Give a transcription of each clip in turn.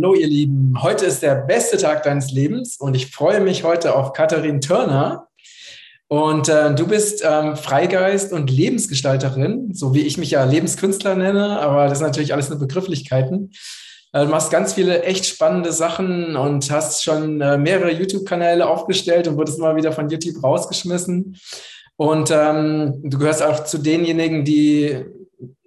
Hallo ihr Lieben, heute ist der beste Tag deines Lebens und ich freue mich heute auf Katharin Turner. Und äh, du bist ähm, Freigeist und Lebensgestalterin, so wie ich mich ja Lebenskünstler nenne, aber das sind natürlich alles nur Begrifflichkeiten. Äh, du machst ganz viele echt spannende Sachen und hast schon äh, mehrere YouTube-Kanäle aufgestellt und wurdest immer wieder von YouTube rausgeschmissen. Und ähm, du gehörst auch zu denjenigen, die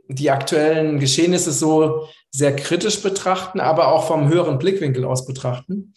die aktuellen Geschehnisse so sehr kritisch betrachten, aber auch vom höheren Blickwinkel aus betrachten.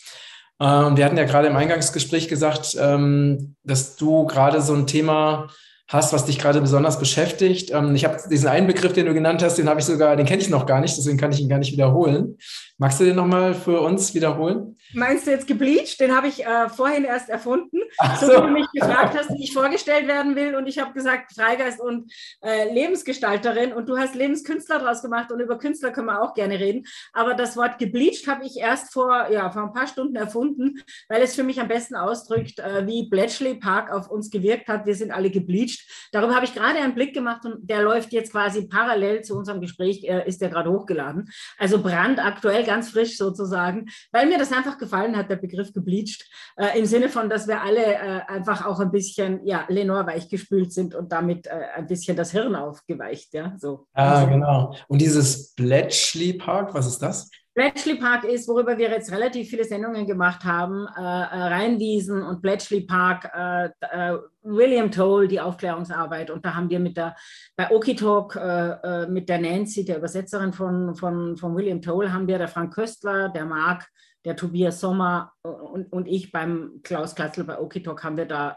Ähm, wir hatten ja gerade im Eingangsgespräch gesagt, ähm, dass du gerade so ein Thema hast, was dich gerade besonders beschäftigt. Ähm, ich habe diesen einen Begriff, den du genannt hast, den habe ich sogar, den kenne ich noch gar nicht, deswegen kann ich ihn gar nicht wiederholen. Magst du den nochmal für uns wiederholen? Meinst du jetzt gebleached? Den habe ich äh, vorhin erst erfunden. Ach so. so wie du mich gefragt hast, wie ich vorgestellt werden will. Und ich habe gesagt, Freigeist und äh, Lebensgestalterin. Und du hast Lebenskünstler draus gemacht. Und über Künstler können wir auch gerne reden. Aber das Wort gebleached habe ich erst vor, ja, vor ein paar Stunden erfunden, weil es für mich am besten ausdrückt, äh, wie Bletchley Park auf uns gewirkt hat. Wir sind alle gebleached. Darüber habe ich gerade einen Blick gemacht und der läuft jetzt quasi parallel zu unserem Gespräch, äh, ist der gerade hochgeladen. Also brandaktuell, ganz frisch sozusagen, weil mir das einfach gefallen hat, der Begriff gebleached, äh, im Sinne von, dass wir alle äh, einfach auch ein bisschen, ja, Lenore weichgespült sind und damit äh, ein bisschen das Hirn aufgeweicht, ja, so. Ah, also, genau. Und dieses Bletchley Park, was ist das? Bletchley Park ist, worüber wir jetzt relativ viele Sendungen gemacht haben, äh, äh Rheinwiesen und Bletchley Park, äh, äh, William Toll, die Aufklärungsarbeit. Und da haben wir mit der, bei Okitalk äh, äh, mit der Nancy, der Übersetzerin von, von, von William Toll, haben wir der Frank Köstler, der Marc, der Tobias Sommer und, und ich beim Klaus Klatzl bei Okitalk haben wir da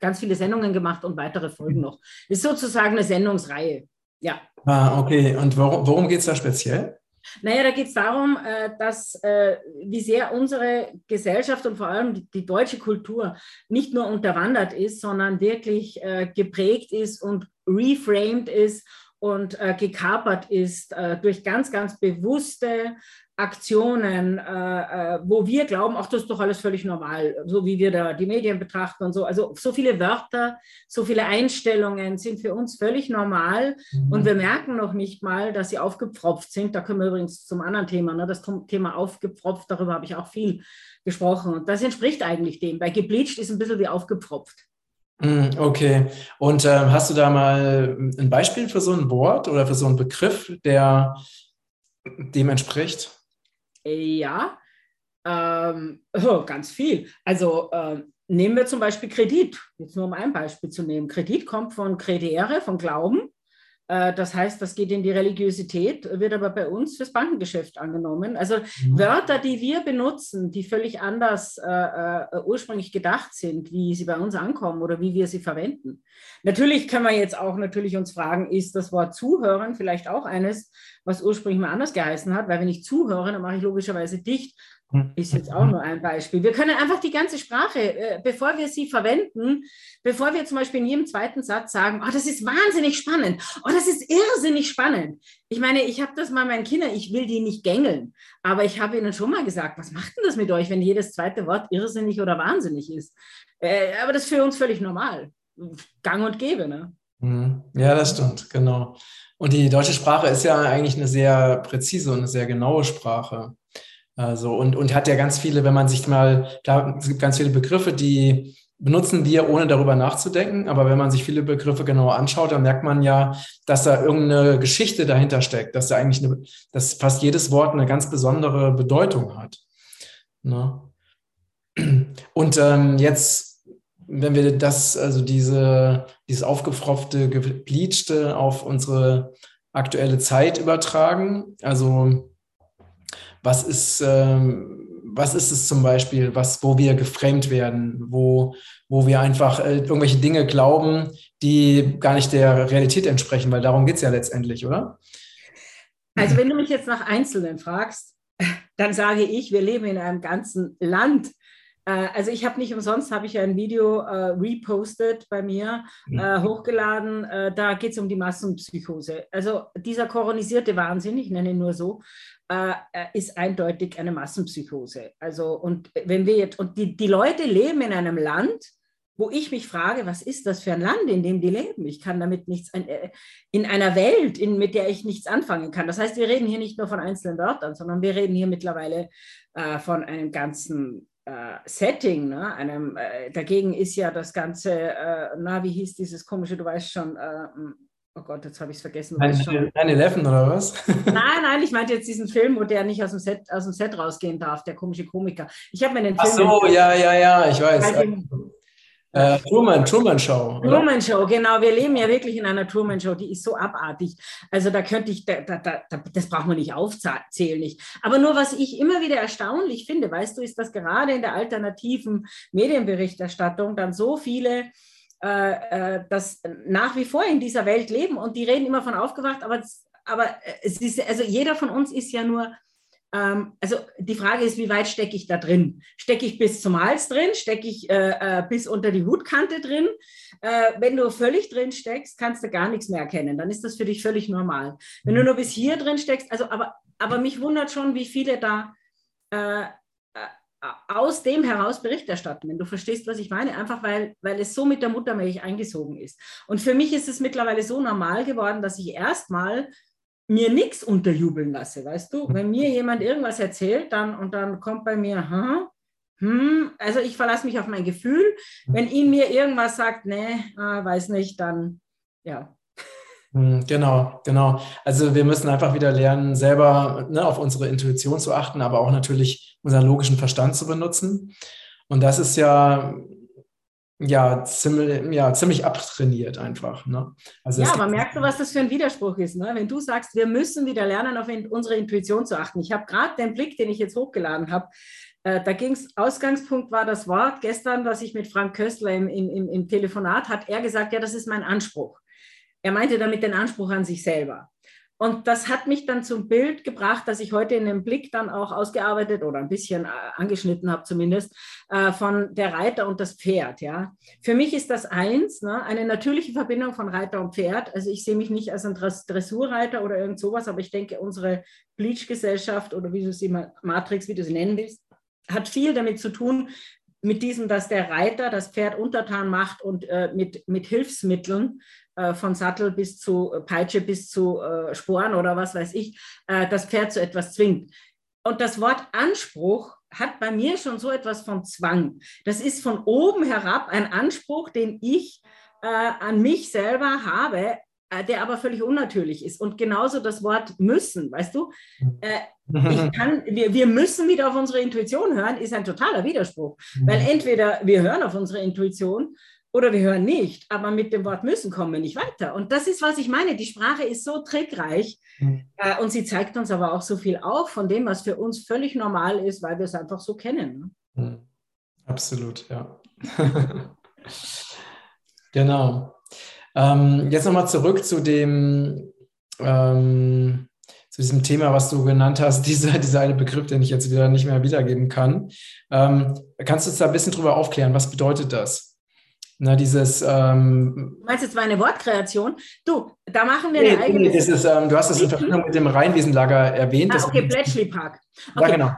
ganz viele Sendungen gemacht und weitere Folgen noch. Ist sozusagen eine Sendungsreihe. Ja. Ah, okay. Und worum, worum geht es da speziell? Naja, da geht es darum, äh, dass äh, wie sehr unsere Gesellschaft und vor allem die, deutsche Kultur nicht nur unterwandert ist, sondern wirklich äh, geprägt ist und reframed ist und gekapert ist durch ganz, ganz bewusste Aktionen, äh, äh, wo wir glauben, ach, das ist doch alles völlig normal, so wie wir da die Medien betrachten und so. Also so viele Wörter, so viele Einstellungen sind für uns völlig normal mhm. und wir merken noch nicht mal, dass sie aufgepfropft sind. Da können wir übrigens zum anderen Thema, ne, das Thema aufgepfropft, darüber habe ich auch viel gesprochen. Und das entspricht eigentlich dem. Bei gebleached ist ein bisschen wie aufgepfropft. Mhm, okay. Und äh, hast du da mal ein Beispiel für so ein Wort oder für so einen Begriff, der dem entspricht? Ja, ähm, oh, ganz viel. Also äh, nehmen wir zum Beispiel Kredit, jetzt nur um ein Beispiel zu nehmen. Kredit kommt von Credere, von Glauben. Äh, das heißt, das geht in die Religiosität, wird aber bei uns fürs Bankengeschäft angenommen. Also mhm. Wörter, die wir benutzen, die völlig anders äh, äh, ursprünglich gedacht sind, wie sie bei uns ankommen oder wie wir sie verwenden. Natürlich können wir jetzt auch natürlich uns fragen, ist das Wort zuhören vielleicht auch eines, was ursprünglich mal anders geheißen hat, weil wenn ich zuhöre, dann mache ich logischerweise dicht. Ist jetzt auch nur ein Beispiel. Wir können einfach die ganze Sprache, äh, bevor wir sie verwenden, bevor wir zum Beispiel in jedem zweiten Satz sagen, oh, das ist wahnsinnig spannend, oh, das ist irrsinnig spannend. Ich meine, ich habe das mal meinen Kindern, ich will die nicht gängeln, aber ich habe ihnen schon mal gesagt, was macht denn das mit euch, wenn jedes zweite Wort irrsinnig oder wahnsinnig ist? Äh, aber das ist für uns völlig normal. Gang und gäbe, ne? Hm. Ja, das stimmt, genau. Und die deutsche Sprache ist ja eigentlich eine sehr präzise und eine sehr genaue Sprache. Also, und, und hat ja ganz viele, wenn man sich mal, klar, es gibt ganz viele Begriffe, die benutzen wir, ohne darüber nachzudenken. Aber wenn man sich viele Begriffe genauer anschaut, dann merkt man ja, dass da irgendeine Geschichte dahinter steckt, dass da eigentlich eine, dass fast jedes Wort eine ganz besondere Bedeutung hat. Ne? Und ähm, jetzt, wenn wir das, also diese, dieses aufgefropfte, gebleachte auf unsere aktuelle Zeit übertragen, also was ist, ähm, was ist es zum Beispiel, was, wo wir geframed werden, wo, wo wir einfach äh, irgendwelche Dinge glauben, die gar nicht der Realität entsprechen, weil darum geht es ja letztendlich, oder? Also wenn du mich jetzt nach Einzelnen fragst, dann sage ich, wir leben in einem ganzen Land, also ich habe nicht umsonst, habe ich ein Video äh, repostet bei mir, mhm. äh, hochgeladen. Äh, da geht es um die Massenpsychose. Also dieser koronisierte Wahnsinn, ich nenne ihn nur so, äh, äh, ist eindeutig eine Massenpsychose. Also und wenn wir jetzt, und die, die Leute leben in einem Land, wo ich mich frage, was ist das für ein Land, in dem die leben? Ich kann damit nichts, äh, in einer Welt, in, mit der ich nichts anfangen kann. Das heißt, wir reden hier nicht nur von einzelnen Wörtern, sondern wir reden hier mittlerweile äh, von einem ganzen äh, Setting. Ne? Einem, äh, dagegen ist ja das ganze, äh, na, wie hieß dieses komische, du weißt schon, äh, Oh Gott, jetzt habe ich es vergessen. 9-11 oder was? Nein, nein, ich meinte jetzt diesen Film, wo der nicht aus dem Set, aus dem Set rausgehen darf, der komische Komiker. Ich habe mir den Film. Ach so, ja, ja, ja, ich weiß. Äh, Truman, Truman Show. Oder? Truman Show, genau. Wir leben ja wirklich in einer Truman Show, die ist so abartig. Also da könnte ich, da, da, da, das braucht man nicht aufzählen. Nicht. Aber nur was ich immer wieder erstaunlich finde, weißt du, ist, dass gerade in der alternativen Medienberichterstattung dann so viele äh, äh, das nach wie vor in dieser Welt leben und die reden immer von aufgewacht, aber, aber es ist, also jeder von uns ist ja nur, also die Frage ist, wie weit stecke ich da drin? Stecke ich bis zum Hals drin? Stecke ich äh, äh, bis unter die Hutkante drin? Äh, wenn du völlig drin steckst, kannst du gar nichts mehr erkennen. Dann ist das für dich völlig normal. Wenn du mhm. nur bis hier drin steckst, also aber, aber mich wundert schon, wie viele da äh, aus dem heraus Bericht erstatten, wenn du verstehst, was ich meine, einfach weil, weil es so mit der Muttermilch eingesogen ist. Und für mich ist es mittlerweile so normal geworden, dass ich erstmal mir nichts unterjubeln lasse, weißt du? Wenn mir jemand irgendwas erzählt, dann und dann kommt bei mir, hm, hm, also ich verlasse mich auf mein Gefühl. Wenn ihm mir irgendwas sagt, nee, äh, weiß nicht, dann ja, hm, genau, genau. Also wir müssen einfach wieder lernen, selber ne, auf unsere Intuition zu achten, aber auch natürlich unseren logischen Verstand zu benutzen. Und das ist ja, ja, ziemlich, ja, ziemlich abtrainiert einfach. Ne? Also ja, aber merkst du, was das für ein Widerspruch ist? Ne? Wenn du sagst, wir müssen wieder lernen, auf unsere Intuition zu achten. Ich habe gerade den Blick, den ich jetzt hochgeladen habe, äh, da ging es, Ausgangspunkt war das Wort gestern, was ich mit Frank Köstler im, im, im Telefonat hat, er gesagt, ja, das ist mein Anspruch. Er meinte damit den Anspruch an sich selber. Und das hat mich dann zum Bild gebracht, dass ich heute in dem Blick dann auch ausgearbeitet oder ein bisschen äh, angeschnitten habe zumindest, äh, von der Reiter und das Pferd. Ja. Für mich ist das eins, ne, eine natürliche Verbindung von Reiter und Pferd. Also ich sehe mich nicht als ein Dressurreiter oder irgend sowas, aber ich denke, unsere Bleach-Gesellschaft oder wie du sie Matrix, wie du sie nennen willst, hat viel damit zu tun, mit diesem, dass der Reiter das Pferd untertan macht und äh, mit, mit Hilfsmitteln äh, von Sattel bis zu äh, Peitsche bis zu äh, Sporen oder was weiß ich, das Pferd zu etwas zwingt. Und das Wort Anspruch hat bei mir schon so etwas von Zwang. Das ist von oben herab ein Anspruch, den ich äh, an mich selber habe, äh, der aber völlig unnatürlich ist. Und genauso das Wort müssen, weißt du? Äh, kann, wir, wir müssen wieder auf unsere Intuition hören, ist ein totaler Widerspruch. Weil mhm. entweder wir hören auf unsere Intuition oder wir hören nicht, aber mit dem Wort müssen kommen wir nicht weiter. Und das ist, was ich meine. Die Sprache ist so trickreich mhm. äh, und sie zeigt uns aber auch so viel auf von dem, was für uns völlig normal ist, weil wir es einfach so kennen. Ne? Mhm. Absolut, ja. genau. Ähm, jetzt nochmal zurück zu dem, ähm, zu diesem Thema, was du genannt hast, dieser, dieser eine Begriff, den ich jetzt wieder nicht mehr wiedergeben kann. Ähm, kannst du uns da ein bisschen drüber aufklären? Was bedeutet das? Na, dieses. Ähm, du meinst jetzt meine Wortkreation? Du, da machen wir nee, eine eigene. Nee, dieses, ähm, du hast das in Verbindung mit dem Rheinwiesenlager erwähnt. Ah, okay, Bletchley Park. Okay. Ja, genau.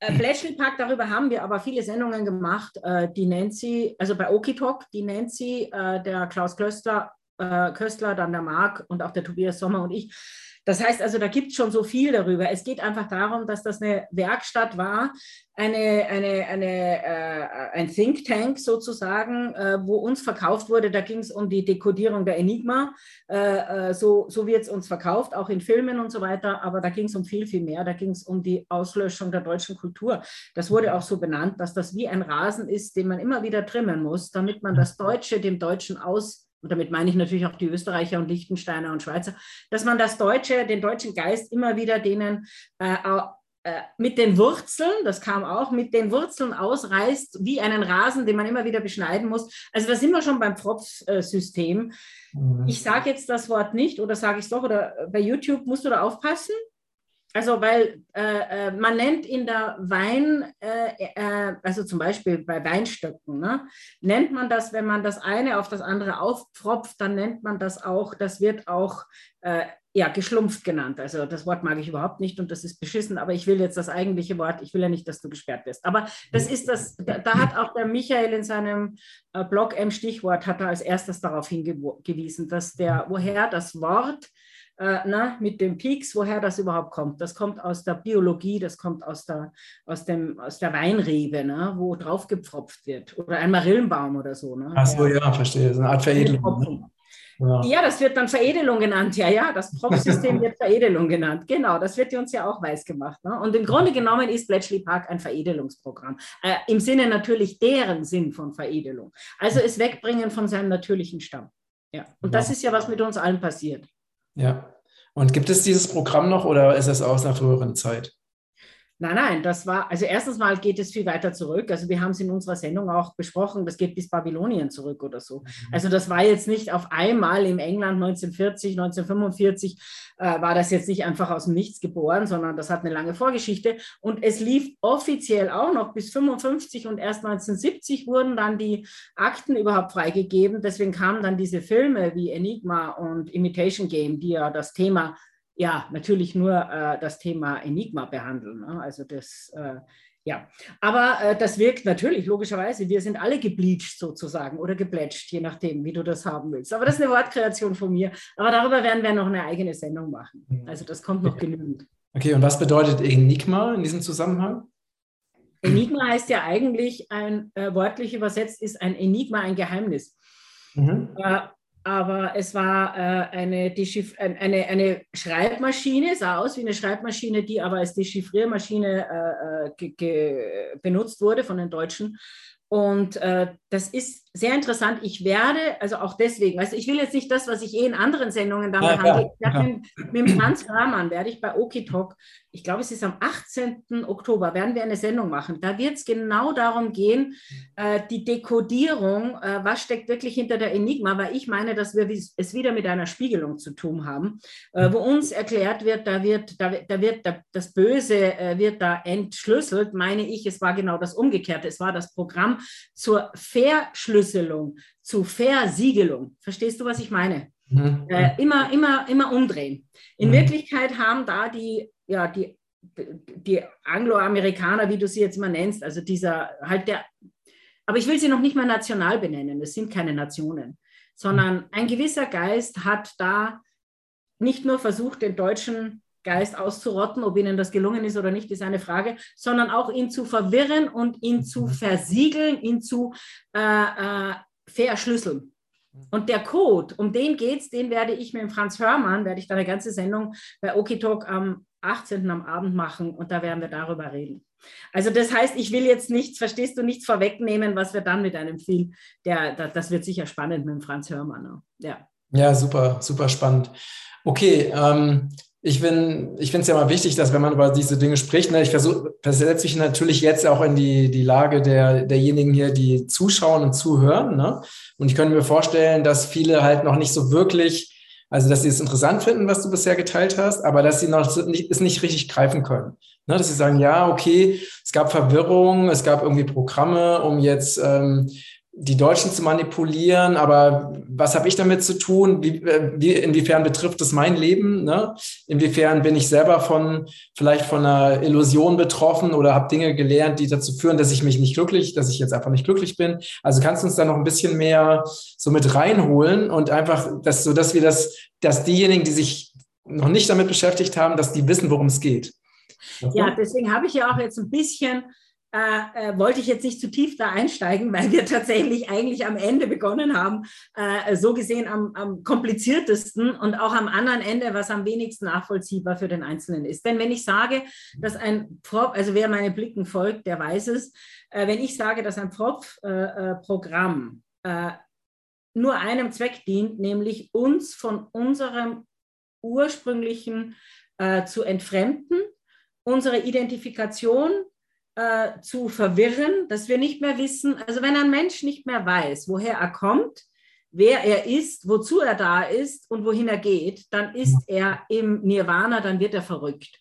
Äh, Bletchley Park, darüber haben wir aber viele Sendungen gemacht. Äh, die Nancy, also bei Okitok, die Nancy, äh, der Klaus Köstler, Köstler, dann der Marc und auch der Tobias Sommer und ich das heißt also, da gibt es schon so viel darüber. Es geht einfach darum, dass das eine Werkstatt war, eine, eine, eine, äh, ein Think Tank sozusagen, äh, wo uns verkauft wurde. Da ging es um die Dekodierung der Enigma. Äh, äh so so wird es uns verkauft, auch in Filmen und so weiter. Aber da ging es um viel, viel mehr. Da ging es um die Auslöschung der deutschen Kultur. Das wurde auch so benannt, dass das wie ein Rasen ist, den man immer wieder trimmen muss, damit man das Deutsche dem Deutschen aus und damit meine ich natürlich auch die Österreicher und Liechtensteiner und Schweizer, dass man das Deutsche, den deutschen Geist immer wieder denen äh, äh, mit den Wurzeln, das kam auch, mit den Wurzeln ausreißt, wie einen Rasen, den man immer wieder beschneiden muss. Also da sind wir schon beim Pfropfsystem. Mhm. Ich sage jetzt das Wort nicht oder sage ich es doch, oder bei YouTube musst du da aufpassen. Also, weil äh, äh, man nennt in der Wein, äh, äh, also zum Beispiel bei Weinstöcken, ne, nennt man das, wenn man das eine auf das andere aufpfropft, dann nennt man das auch, das wird auch äh, ja, geschlumpft genannt. Also das Wort mag ich überhaupt nicht und das ist beschissen, aber ich will jetzt das eigentliche Wort, ich will ja nicht, dass du gesperrt wirst. Aber das ist das, da, da hat auch der Michael in seinem äh, Blog M Stichwort, hat er als erstes darauf hingewiesen, dass der, woher das Wort äh, na, mit dem Peaks, woher das überhaupt kommt. Das kommt aus der Biologie, das kommt aus der, aus dem, aus der Weinrebe, ne, wo drauf gepfropft wird. Oder ein Marillenbaum oder so. Ne? Ach so, ja, verstehe. So eine Art Veredelung. Ne? Ja. ja. das wird dann Veredelung genannt. Ja, ja, das Propfsystem wird Veredelung genannt. Genau, das wird uns ja auch weiß gemacht. Ne? Und im Grunde genommen ist Bletchley Park ein Veredelungsprogramm. Äh, Im Sinne natürlich deren Sinn von Veredelung. Also es wegbringen von seinem natürlichen Stamm. Ja. Und das ist ja, was mit uns allen passiert. Ja. Und gibt es dieses Programm noch oder ist es aus einer früheren Zeit? Nein, nein, das war, also erstens mal geht es viel weiter zurück. Also wir haben es in unserer Sendung auch besprochen, das geht bis Babylonien zurück oder so. Mhm. Also das war jetzt nicht auf einmal im England 1940, 1945 äh, war das jetzt nicht einfach aus dem Nichts geboren, sondern das hat eine lange Vorgeschichte. Und es lief offiziell auch noch bis 55 und erst 1970 wurden dann die Akten überhaupt freigegeben. Deswegen kamen dann diese Filme wie Enigma und Imitation Game, die ja das Thema ja, natürlich nur äh, das Thema Enigma behandeln. Ne? Also das, äh, ja, aber äh, das wirkt natürlich, logischerweise. Wir sind alle gebleached sozusagen oder gebletcht, je nachdem, wie du das haben willst. Aber das ist eine Wortkreation von mir. Aber darüber werden wir noch eine eigene Sendung machen. Mhm. Also das kommt noch genügend. Okay, und was bedeutet Enigma in diesem Zusammenhang? Enigma heißt ja eigentlich, ein, äh, wörtlich übersetzt ist ein Enigma ein Geheimnis. Mhm. Äh, aber es war äh, eine, eine, eine Schreibmaschine, sah aus wie eine Schreibmaschine, die aber als Dechiffriermaschine äh, benutzt wurde von den Deutschen. Und äh, das ist sehr interessant. Ich werde, also auch deswegen, also ich will jetzt nicht das, was ich eh in anderen Sendungen dann ja, behandle. Ja, ja. Mit, mit dem Franz Rahmann werde ich bei Okitalk, ich glaube, es ist am 18. Oktober, werden wir eine Sendung machen. Da wird es genau darum gehen, äh, die Dekodierung, äh, was steckt wirklich hinter der Enigma, weil ich meine, dass wir es wieder mit einer Spiegelung zu tun haben, äh, wo uns erklärt wird, da wird, da, da wird da, das Böse äh, wird da entschlüsselt, meine ich, es war genau das Umgekehrte. Es war das Programm zur Verschlüsselung, zu Versiegelung. Verstehst du, was ich meine? Mhm. Äh, immer, immer, immer umdrehen. In mhm. Wirklichkeit haben da die, ja, die, die Angloamerikaner, wie du sie jetzt immer nennst, also dieser halt der, aber ich will sie noch nicht mal national benennen, es sind keine Nationen, sondern ein gewisser Geist hat da nicht nur versucht, den Deutschen Geist auszurotten. Ob ihnen das gelungen ist oder nicht, ist eine Frage, sondern auch ihn zu verwirren und ihn zu mhm. versiegeln, ihn zu äh, äh, verschlüsseln. Und der Code, um den geht es, den werde ich mit dem Franz Hörmann, werde ich da eine ganze Sendung bei Okitalk am 18. am Abend machen und da werden wir darüber reden. Also das heißt, ich will jetzt nichts, verstehst du, nichts vorwegnehmen, was wir dann mit einem Film, der, das wird sicher spannend mit dem Franz Hörmann. Ja. Ja, super, super spannend. Okay, ähm, ich ich finde es ja mal wichtig, dass wenn man über diese Dinge spricht, ne, ich versetze mich natürlich jetzt auch in die, die Lage der, derjenigen hier, die zuschauen und zuhören. Ne? Und ich könnte mir vorstellen, dass viele halt noch nicht so wirklich, also dass sie es interessant finden, was du bisher geteilt hast, aber dass sie noch nicht, es nicht richtig greifen können. Ne? Dass sie sagen, ja, okay, es gab Verwirrung, es gab irgendwie Programme, um jetzt ähm, die Deutschen zu manipulieren, aber was habe ich damit zu tun? Wie, äh, wie, inwiefern betrifft es mein Leben? Ne? Inwiefern bin ich selber von vielleicht von einer Illusion betroffen oder habe Dinge gelernt, die dazu führen, dass ich mich nicht glücklich, dass ich jetzt einfach nicht glücklich bin? Also kannst du uns da noch ein bisschen mehr so mit reinholen und einfach, dass so, dass wir das, dass diejenigen, die sich noch nicht damit beschäftigt haben, dass die wissen, worum es geht. Ja, deswegen habe ich ja auch jetzt ein bisschen äh, äh, wollte ich jetzt nicht zu tief da einsteigen, weil wir tatsächlich eigentlich am Ende begonnen haben, äh, so gesehen am, am, kompliziertesten und auch am anderen Ende, was am wenigsten nachvollziehbar für den Einzelnen ist. Denn wenn ich sage, dass ein Prop, also wer meine Blicken folgt, der weiß es, äh, wenn ich sage, dass ein Prop-Programm äh, äh, nur einem Zweck dient, nämlich uns von unserem ursprünglichen zu entfremden, unsere Identifikation äh, zu verwirren, dass wir nicht mehr wissen, also wenn ein Mensch nicht mehr weiß, woher er kommt, wer er ist, wozu er da ist und wohin er geht, dann ist er im Nirvana, dann wird er verrückt.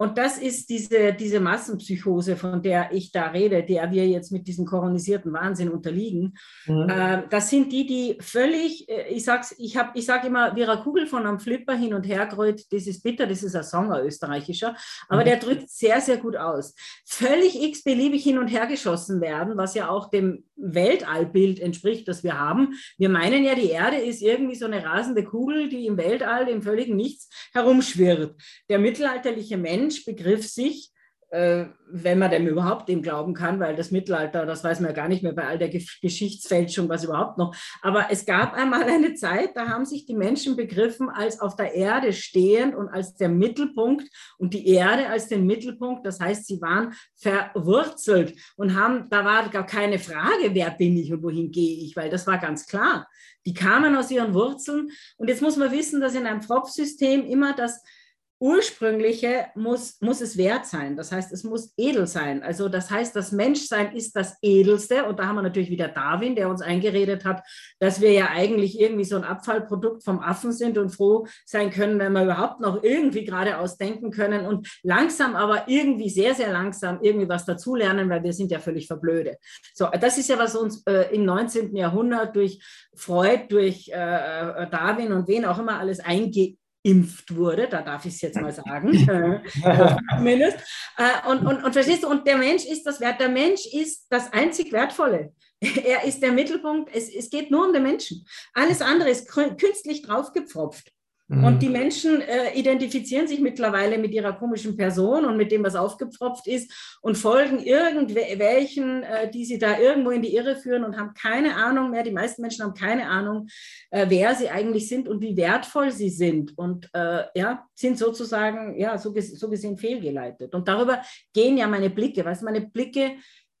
Und das ist diese, diese Massenpsychose, von der ich da rede, der wir jetzt mit diesem koronisierten Wahnsinn unterliegen. Mhm. Äh, das sind die, die völlig, äh, ich sag's, ich habe, ich sage immer, wie eine Kugel von einem Flipper hin und her gerollt, das ist bitter, das ist ein Song, ein österreichischer, aber mhm. der drückt sehr, sehr gut aus. Völlig x-beliebig hin und her geschossen werden, was ja auch dem Weltallbild entspricht, das wir haben. Wir meinen ja, die Erde ist irgendwie so eine rasende Kugel, die im Weltall im völligen Nichts herumschwirrt. Der mittelalterliche Mensch Mensch begriff sich, äh, wenn man dem überhaupt dem glauben kann, weil das Mittelalter, das weiß man ja gar nicht mehr bei all der Geschichtsfälschung, was überhaupt noch. Aber es gab einmal eine Zeit, da haben sich die Menschen begriffen als auf der Erde stehend und als der Mittelpunkt und die Erde als den Mittelpunkt. Das heißt, sie waren verwurzelt und haben, da war gar keine Frage, wer bin ich und wohin gehe ich, weil das war ganz klar. Die kamen aus ihren Wurzeln und jetzt muss man wissen, dass in einem Pfropfsystem immer das ursprüngliche muss, muss es wert sein. Das heißt, es muss edel sein. Also das heißt, das Menschsein ist das Edelste. Und da haben wir natürlich wieder Darwin, der uns eingeredet hat, dass wir ja eigentlich irgendwie so ein Abfallprodukt vom Affen sind und froh sein können, wenn wir überhaupt noch irgendwie geradeaus denken können und langsam, aber irgendwie sehr, sehr langsam irgendwie was dazulernen, weil wir sind ja völlig verblöde. So, das ist ja, was uns äh, im 19. Jahrhundert durch Freud, durch äh, äh, Darwin und wen auch immer alles einge geimpft wurde, da darf ich es jetzt mal sagen, zumindest. Äh, und, und, und verstehst du, und der Mensch ist das Wert, der Mensch ist das einzig Wertvolle. Er ist der Mittelpunkt, es, es geht nur um den Menschen. Alles andere ist künstlich draufgepfropft. Mhm. Und die Menschen äh, identifizieren sich mittlerweile mit ihrer komischen Person und mit dem, was aufgepfropft ist und folgen irgendwelchen, äh, die sie da irgendwo in die Irre führen und haben keine Ahnung mehr. Die meisten Menschen haben keine Ahnung, äh, wer sie eigentlich sind und wie wertvoll sie sind und äh, ja, sind sozusagen, ja, so, so gesehen fehlgeleitet. Und darüber gehen ja meine Blicke, du, meine Blicke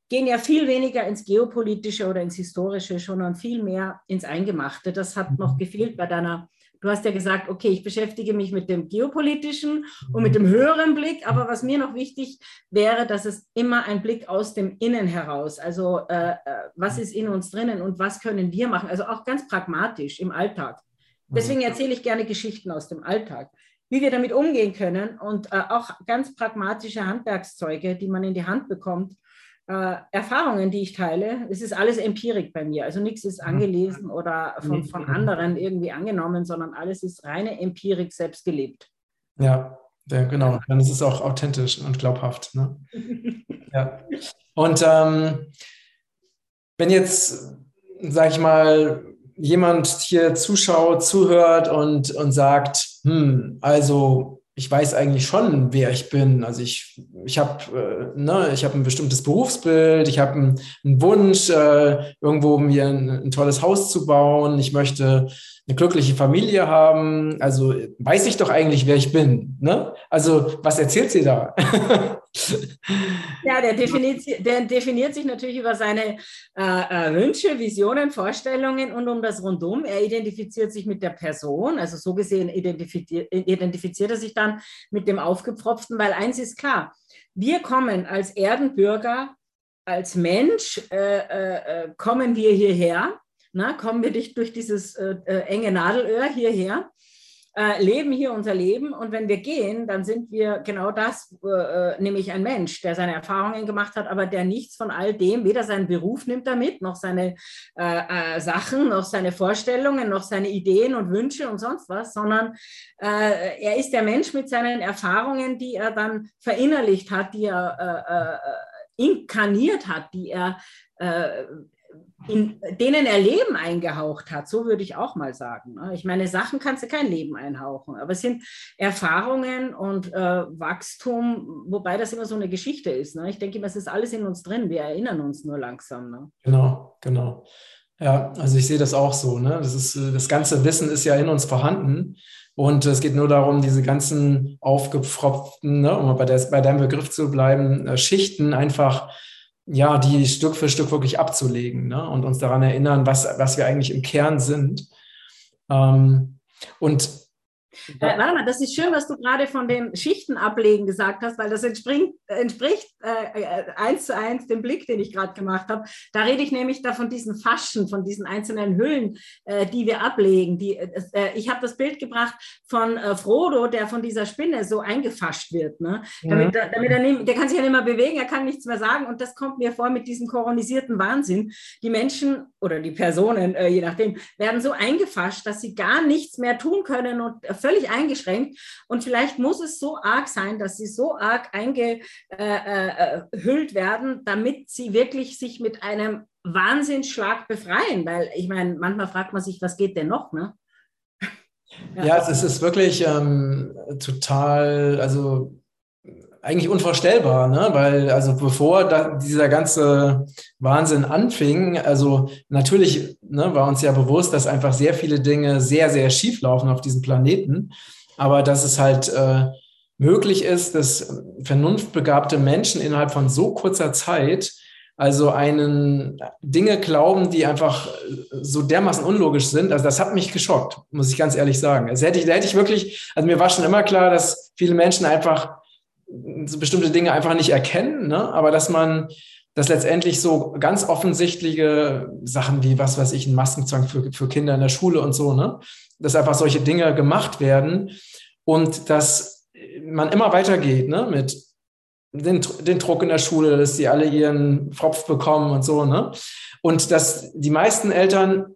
gehen ja viel weniger ins Geopolitische oder ins Historische, sondern viel mehr ins Eingemachte. Das hat noch gefehlt bei deiner Du hast ja gesagt, okay, ich beschäftige mich mit dem geopolitischen und mit dem höheren Blick, aber was mir noch wichtig wäre, dass es immer ein Blick aus dem Innen heraus, also äh, äh, was ist in uns drinnen und was können wir machen, also auch ganz pragmatisch im Alltag. Deswegen erzähle ich gerne Geschichten aus dem Alltag, wie wir damit umgehen können und äh, auch ganz pragmatische Handwerkszeuge, die man in die Hand bekommt, äh, Erfahrungen, die ich teile, es ist alles Empirik bei mir. Also nichts ist mhm. angelesen oder von, von anderen irgendwie angenommen, sondern alles ist reine Empirik selbst gelebt. Ja, ja genau. Dann ist es auch authentisch und glaubhaft. Ne? ja. Und ähm, wenn jetzt, sag ich mal, jemand hier zuschaut, zuhört und, und sagt, hm, also ich weiß eigentlich schon, wer ich bin. Also ich, ich habe äh, ne, ich hab ein bestimmtes Berufsbild, ich habe einen, einen, Wunsch, äh, irgendwo mir ein, ein, tolles Haus zu bauen, ich möchte eine glückliche Familie haben. Also weiß ich doch eigentlich, wer ich bin. Ne? Also was erzählt sie da? ja, der definiert, der definiert sich natürlich über seine äh, äh, Wünsche, Visionen, Vorstellungen und um das Rundum. Er identifiziert sich mit der Person, also so gesehen identifiziert, identifiziert er sich dann mit dem Aufgepfropften, weil eins ist klar, wir kommen als Erdenbürger, als Mensch, äh, äh, äh kommen wir hierher na, kommen wir durch dieses äh, enge Nadelöhr hierher, äh, leben hier unser Leben. Und wenn wir gehen, dann sind wir genau das, äh, äh, nämlich ein Mensch, der seine Erfahrungen gemacht hat, aber der nichts von all dem, weder seinen Beruf nimmt damit, noch seine äh, Sachen, noch seine Vorstellungen, noch seine Ideen und Wünsche und sonst was, sondern er ist der Mensch mit seinen Erfahrungen, die er dann verinnerlicht hat, die er inkarniert hat, die er in denen er Leben eingehaucht hat, so würde ich auch mal sagen. Ne? Ich meine, Sachen kannst du kein Leben einhauchen, aber es sind Erfahrungen und äh, Wachstum, wobei das immer so eine Geschichte ist. Ne? Ich denke immer, es ist alles in uns drin, wir erinnern uns nur langsam. Ne? Genau, genau. Ja, also ich sehe das auch so. Ne? Das, ist, das ganze Wissen ist ja in uns vorhanden. Und es geht nur darum, diese ganzen aufgepfropften, ne, um bei, der, bei deinem Begriff zu bleiben, äh, Schichten einfach ja, die Stück für Stück wirklich abzulegen ne? und uns daran erinnern, was, was wir eigentlich im Kern sind. Ähm, und Äh, warte mal, das ist schön, was du gerade von den Schichten ablegen gesagt hast, weil das entspricht, entspricht äh, äh, eins zu eins dem Blick, den ich gerade gemacht habe. Da rede ich nämlich da von diesen Faschen, von diesen einzelnen Hüllen, äh, die wir ablegen. Die, äh, äh, ich habe das Bild gebracht von Frodo, der von dieser Spinne so eingefascht wird. Ne? Damit, ja. damit er nicht, der kann sich ja nicht mehr bewegen, er kann nichts mehr sagen. Und das kommt mir vor mit diesem koronisierten Wahnsinn. Die Menschen oder die Personen, je nachdem, werden so eingefascht, dass sie gar nichts mehr tun können und völlig eingeschränkt. Und vielleicht muss es so arg sein, dass sie so arg eingehüllt äh, äh, werden, damit sie wirklich sich mit einem Wahnsinnsschlag befreien. Weil ich meine, manchmal fragt man sich, was geht denn noch? Ne? Ja, ja es ist wirklich ähm, total, also eigentlich unvorstellbar, ne? weil also bevor da, dieser ganze Wahnsinn anfing, also natürlich ne, war uns ja bewusst, dass einfach sehr viele Dinge sehr, sehr schief laufen auf diesem Planeten, aber dass es halt äh, möglich ist, dass vernunftbegabte Menschen innerhalb von so kurzer Zeit also einen Dinge glauben, die einfach so dermaßen unlogisch sind. Also das hat mich geschockt, muss ich ganz ehrlich sagen. Also hätte ich, da hätte ich wirklich, also mir war schon immer klar, dass viele Menschen einfach bestimmte Dinge einfach nicht erkennen, ne? aber dass man dass letztendlich so ganz offensichtliche Sachen wie, was weiß ich, ein Maskenzwang für, für Kinder in der Schule und so, ne? dass einfach solche Dinge gemacht werden und dass man immer weitergeht ne? mit den, den Druck in der Schule, dass sie alle ihren Pfropf bekommen und so. Ne? Und dass die meisten Eltern,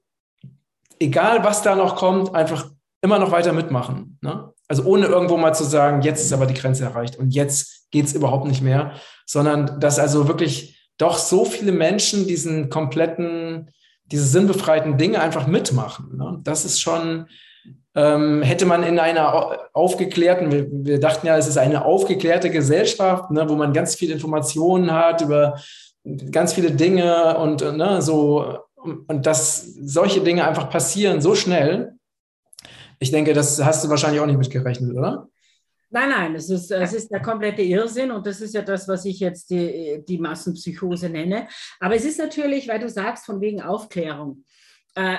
egal was da noch kommt, einfach immer noch weiter mitmachen. Ne? Also ohne irgendwo mal zu sagen, jetzt ist aber die Grenze erreicht und jetzt geht es überhaupt nicht mehr, sondern dass also wirklich doch so viele Menschen diesen kompletten, diese sinnbefreiten Dinge einfach mitmachen. Ne? Das ist schon, ähm, hätte man in einer aufgeklärten, wir, wir, dachten ja, es ist eine aufgeklärte Gesellschaft, ne, wo man ganz viele Informationen hat über ganz viele Dinge und ne, so, und dass solche Dinge einfach passieren so schnell. Ich denke, das hast du wahrscheinlich auch nicht mitgerechnet, oder? Nein, nein, es ist, es ist der komplette Irrsinn und das ist ja das, was ich jetzt die, die Massenpsychose nenne. Aber es ist natürlich, weil du sagst, von wegen Aufklärung. Äh,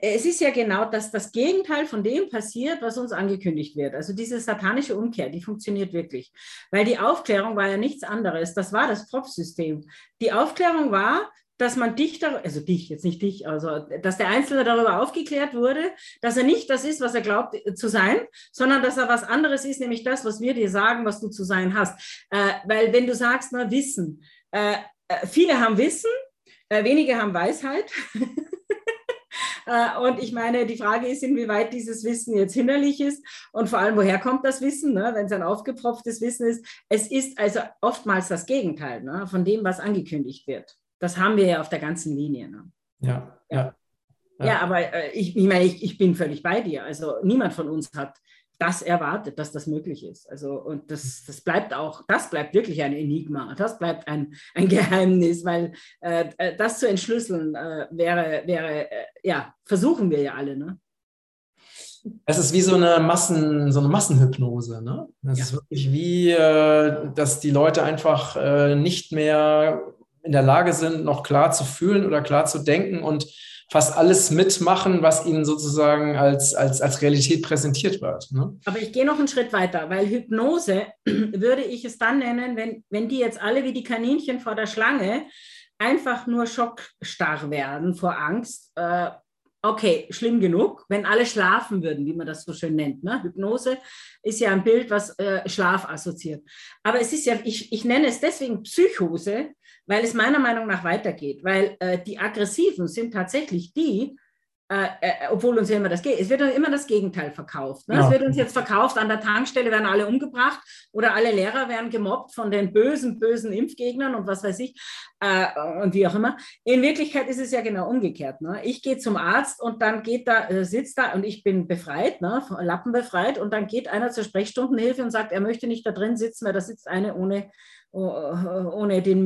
es ist ja genau das, das Gegenteil von dem passiert, was uns angekündigt wird. Also diese satanische Umkehr, die funktioniert wirklich. Weil die Aufklärung war ja nichts anderes. Das war das Propfsystem. Die Aufklärung war, dass man dich, also dich, jetzt nicht dich, also dass der Einzelne darüber aufgeklärt wurde, dass er nicht das ist, was er glaubt äh, zu sein, sondern dass er was anderes ist, nämlich das, was wir dir sagen, was du zu sein hast. Äh, weil wenn du sagst, na, Wissen, äh, äh viele haben Wissen, äh, wenige haben Weisheit. Äh, und ich meine, die Frage ist, inwieweit dieses Wissen jetzt hinderlich ist und vor allem, woher kommt das Wissen, ne? wenn es ein aufgepropftes Wissen ist. Es ist also oftmals das Gegenteil ne? von dem, was angekündigt wird. Das haben wir ja auf der ganzen Linie. Ne? Ja, ja. Ja, ja aber äh, ich, ich meine, ich, ich bin völlig bei dir. Also niemand von uns hat das erwartet, dass das möglich ist. Also, und das, das bleibt auch, das bleibt wirklich ein Enigma, das bleibt ein, ein Geheimnis, weil äh, äh das zu entschlüsseln äh, wäre, wäre äh, ja, versuchen wir ja alle. Ne? Es ist wie so eine Massen, so eine Massenhypnose. Ne? Es ja. ist wirklich wie, äh, dass die Leute einfach äh, nicht mehr in der Lage sind, noch klar zu fühlen oder klar zu denken und fast alles mitmachen, was ihnen sozusagen als, als, als Realität präsentiert wird. Ne? Aber ich gehe noch einen Schritt weiter, weil Hypnose würde ich es dann nennen, wenn, wenn die jetzt alle wie die Kaninchen vor der Schlange einfach nur schockstarr werden vor Angst. Äh, okay, schlimm genug, wenn alle schlafen würden, wie man das so schön nennt. Ne? Hypnose ist ja ein Bild, was äh, Schlaf assoziiert. Aber es ist ja, ich, ich nenne es deswegen Psychose, weil es meiner Meinung nach weitergeht, weil äh, die Aggressiven sind tatsächlich die, äh, äh, obwohl uns ja immer das geht. Es wird immer das Gegenteil verkauft. Ne? Ja. Es wird uns jetzt verkauft, an der Tankstelle werden alle umgebracht oder alle Lehrer werden gemobbt von den bösen, bösen Impfgegnern und was weiß ich äh, und wie auch immer. In Wirklichkeit ist es ja genau umgekehrt. Ne? Ich gehe zum Arzt und dann geht da, äh, sitzt da und ich bin befreit, ne? Lappen befreit und dann geht einer zur Sprechstundenhilfe und sagt, er möchte nicht da drin sitzen, weil da sitzt eine ohne ohne den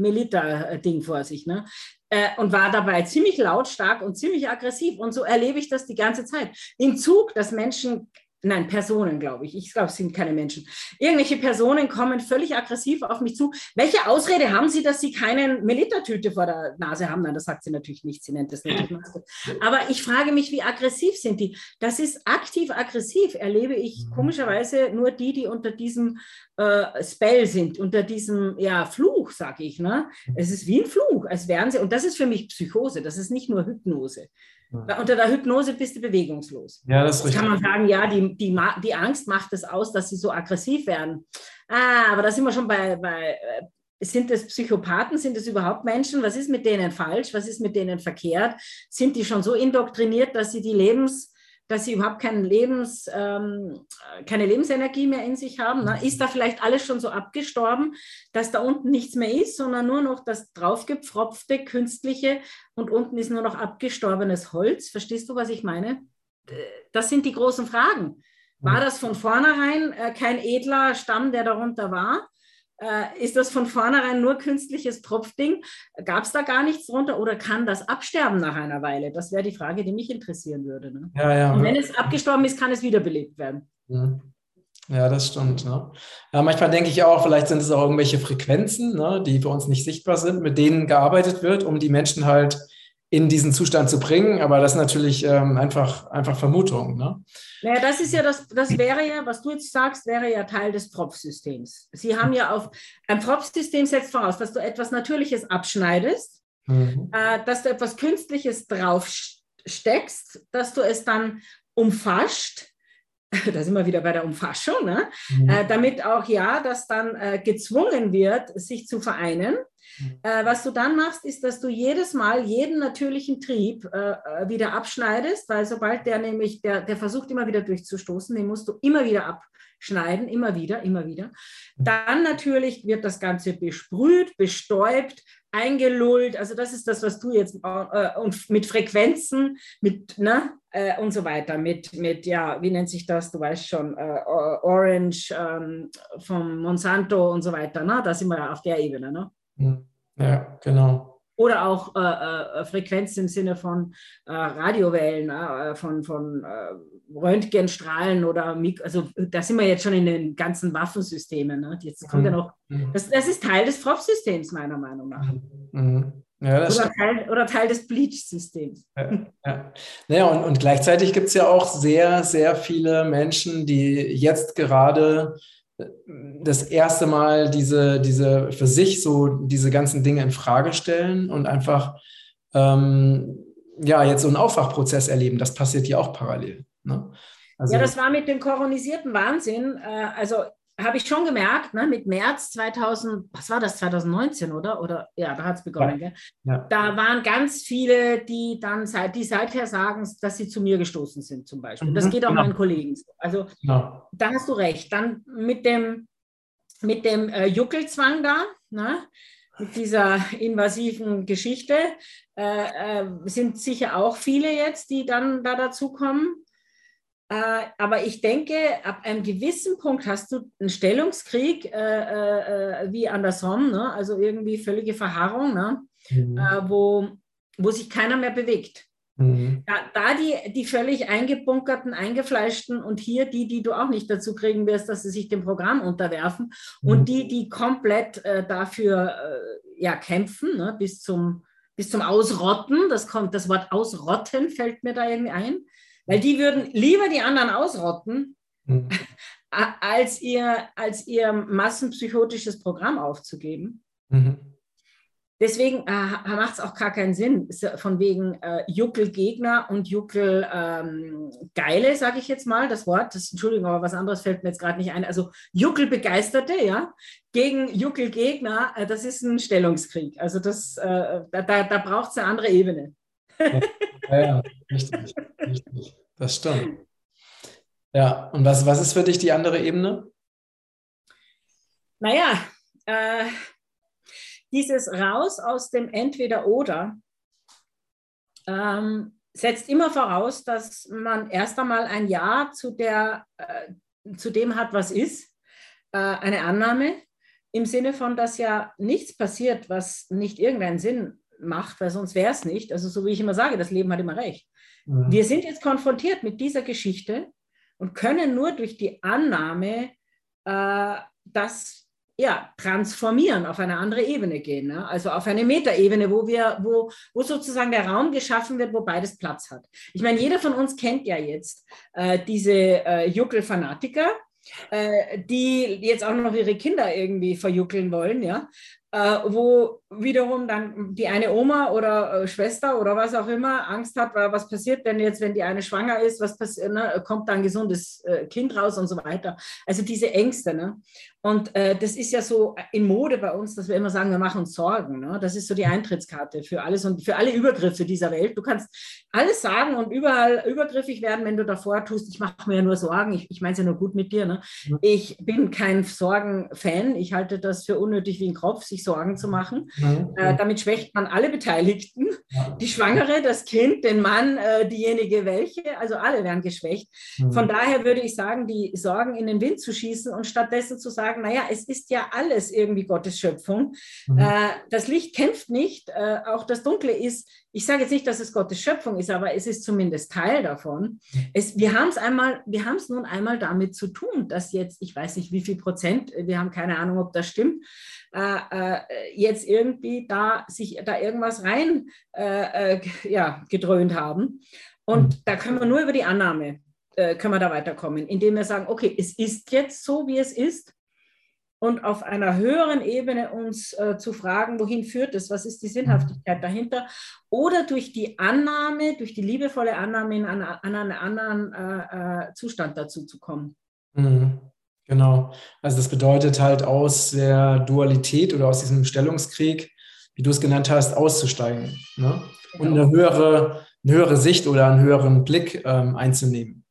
Milita-Ding vor sich. Ne? Äh, und war dabei ziemlich lautstark und ziemlich aggressiv. Und so erlebe ich das die ganze Zeit. Im Zug, dass Menschen nein, Personen, glaube ich. Ich glaube, es sind keine Menschen. Irgendwelche Personen kommen völlig aggressiv auf mich zu. Welche Ausrede haben Sie, dass Sie keinen Militertüte vor der Nase haben? Nein, das sagt sie natürlich nicht. Sie nennt das natürlich Maske. Aber ich frage mich, wie aggressiv sind die? Das ist aktiv aggressiv, erlebe ich mhm. komischerweise nur die, die unter diesem äh, Spell sind, unter diesem ja, Fluch, sage ich. Ne? Es ist wie ein Fluch, als wären sie, und das ist für mich Psychose, das ist nicht nur Hypnose. Ja. Unter der Hypnose bist du bewegungslos. Ja, das ist richtig. Kann man sagen, ja, die, die, die Angst macht es aus, dass sie so aggressiv werden. Ah, aber da sind wir schon bei, bei äh, sind es Psychopathen? Sind es überhaupt Menschen? Was ist mit denen falsch? Was ist mit denen verkehrt? Sind die schon so indoktriniert, dass sie die Lebens, dass sie überhaupt keinen Lebens, ähm, keine Lebensenergie mehr in sich haben? Ne? Ist da vielleicht alles schon so abgestorben, dass da unten nichts mehr ist, sondern nur noch das draufgepfropfte, künstliche und unten ist nur noch abgestorbenes Holz? Verstehst du, was ich meine? Das sind die großen Fragen. War das von vornherein äh, kein edler Stamm, der darunter war? Äh, ist das von vornherein nur künstliches Tropfding? Gab es da gar nichts drunter oder kann das absterben nach einer Weile? Das wäre die Frage, die mich interessieren würde. Ne? Ja, ja. Und wenn es abgestorben ist, kann es wiederbelebt werden. Mhm. Ja, das stimmt. Ne? Ja, manchmal denke ich auch, vielleicht sind es auch irgendwelche Frequenzen, ne, die für uns nicht sichtbar sind, mit denen gearbeitet wird, um die Menschen halt in diesen Zustand zu bringen. Aber das ist natürlich ähm, einfach, einfach Vermutung. Ne? Naja, das ist ja das, das wäre ja, was du jetzt sagst, wäre ja Teil des Propfsystems. Sie haben ja auf, ein Propfsystem setzt voraus, dass du etwas Natürliches abschneidest, mhm. äh, dass du etwas Künstliches draufsteckst, dass du es dann umfasst. Da sind wir wieder bei der Umfassung, ne? Mhm. Äh, damit auch ja, dass dann äh, gezwungen wird, sich zu vereinen. Mhm. Äh, was du dann machst, ist, dass du jedes Mal jeden natürlichen Trieb äh, äh, wieder abschneidest, weil sobald der nämlich, der, der versucht immer wieder durchzustoßen, den musst du immer wieder abschneiden, immer wieder, immer wieder. Mhm. Dann natürlich wird das Ganze besprüht, bestäubt, eingelullt. Also das ist das, was du jetzt äh, und mit Frequenzen, mit ne äh, und so weiter, mit mit ja, wie nennt sich das? Du weißt schon, äh, Orange ähm, vom Monsanto und so weiter. Ne, da sind wir ja auf der Ebene. Ne? Hm. Ja, genau. Oder auch äh, äh, Frequenz im Sinne von äh, Radiowellen, äh, von, von äh, Röntgenstrahlen oder Mik also da sind wir jetzt schon in den ganzen Waffensystemen. Ne? Jetzt kommt mhm. ja noch, hm. das, das ist Teil des FROP-Systems meiner Meinung nach. Mhm. Ja, oder, Teil, oder, Teil, des Bleach-Systems. Ja, ja. Naja, und, und gleichzeitig gibt es ja auch sehr, sehr viele Menschen, die jetzt gerade das erste Mal diese, diese für sich so diese ganzen Dinge in Frage stellen und einfach ähm, ja jetzt so einen Aufwachprozess erleben. Das passiert ja auch parallel. Ne? Also, ja, das war mit dem koronisierten Wahnsinn. Äh, also habe ich schon gemerkt, ne, mit März 2000, was war das, 2019, oder? Oder ja, da hat es begonnen. Ja. Ja. Da waren ganz viele, die dann seit, die seither sagen, dass sie zu mir gestoßen sind, zum Beispiel. Mhm, das geht auch genau. meinen Kollegen so. Also genau. da hast du recht. Dann mit dem, mit dem äh, Juckelzwang da, ne? mit dieser invasiven Geschichte, äh, äh, sind sicher auch viele jetzt, die dann da dazukommen. Äh, aber ich denke, ab einem gewissen Punkt hast du einen Stellungskrieg äh, äh, äh wie an der Somme, ne? also irgendwie völlige Verharrung, ne? Mhm. Äh, wo, wo sich keiner mehr bewegt. Mhm. Da, da, die, die völlig eingebunkerten, eingefleischten und hier die, die du auch nicht dazu kriegen wirst, dass sie sich dem Programm unterwerfen mhm. und die, die komplett äh, dafür ja, kämpfen, ne? bis, zum, bis zum Ausrotten. Das kommt, das Wort Ausrotten fällt mir da irgendwie ein. Weil die würden lieber die anderen ausrotten, mhm. als, ihr, als ihr massenpsychotisches Programm aufzugeben. Mhm. Deswegen äh, macht es auch gar keinen Sinn, von wegen äh, Juckel-Gegner und Juckel-Geile, ähm, sage ich jetzt mal, das Wort. Das, Entschuldigung, aber was anderes fällt mir jetzt gerade nicht ein. Also Juckel-Begeisterte, ja, gegen Juckel-Gegner, äh, das ist ein Stellungskrieg. Also das, äh, da, da braucht es eine andere Ebene. Ja, ja, richtig, richtig. Das stimmt. Ja, und was, was ist für dich die andere Ebene? Naja, äh, dieses Raus aus dem Entweder-Oder ähm, setzt immer voraus, dass man erst einmal ein Ja zu, der, äh, zu dem hat, was ist, äh, eine Annahme im Sinne von, dass ja nichts passiert, was nicht irgendeinen Sinn macht, weil sonst wäre es nicht. Also so wie ich immer sage, das Leben hat immer recht. Mhm. Wir sind jetzt konfrontiert mit dieser Geschichte und können nur durch die Annahme äh, das ja, transformieren, auf eine andere Ebene gehen. Ne? Also auf eine Metaebene, wo wir, wo, wo sozusagen der Raum geschaffen wird, wo beides Platz hat. Ich meine, jeder von uns kennt ja jetzt äh, diese äh, Juckel-Fanatiker, äh, die jetzt auch noch ihre Kinder irgendwie verjuckeln wollen, ja. Äh, wo wiederum dann die eine Oma oder äh, Schwester oder was auch immer Angst hat, was passiert denn jetzt, wenn die eine schwanger ist, was passiert, ne? kommt da ein gesundes äh, Kind raus und so weiter. Also diese Ängste. Ne? Und äh, das ist ja so in Mode bei uns, dass wir immer sagen, wir machen uns Sorgen. Ne? Das ist so die Eintrittskarte für alles und für alle Übergriffe dieser Welt. Du kannst alles sagen und überall übergriffig werden, wenn du davor tust, ich mache mir ja nur Sorgen, ich, ich meine es ja nur gut mit dir. Ne? Ich bin kein Sorgen-Fan, ich halte das für unnötig wie ein Kopf, sich Sorgen zu machen. Mhm. Äh, damit schwächt man alle Beteiligten, die Schwangere, das Kind, den Mann, äh, diejenige welche, also alle werden geschwächt. Mhm. Von daher würde ich sagen, die Sorgen in den Wind zu schießen und stattdessen zu sagen, naja, es ist ja alles irgendwie Gottes Schöpfung. Mhm. Äh, das Licht kämpft nicht, äh, auch das Dunkle ist ich sage jetzt nicht, dass es Gottes Schöpfung ist, aber es ist zumindest Teil davon. Es, wir haben es einmal, wir haben es nun einmal damit zu tun, dass jetzt, ich weiß nicht wie viel Prozent, wir haben keine Ahnung, ob das stimmt, jetzt irgendwie da sich da irgendwas rein äh, äh ja, gedröhnt haben. Und mhm. da können wir nur über die Annahme äh, können wir da weiterkommen, indem wir sagen, okay, es ist jetzt so, wie es ist und auf einer höheren Ebene uns äh, zu fragen, wohin führt es, was ist die Sinnhaftigkeit mhm. dahinter, oder durch die Annahme, durch die liebevolle Annahme in an, an einen anderen äh, äh, Zustand dazu zu kommen. Mhm. Genau. Also das bedeutet halt aus der Dualität oder aus diesem Stellungskrieg, wie du es genannt hast, auszusteigen ne? genau. und eine höhere, eine höhere Sicht oder einen höheren Blick ähm, einzunehmen.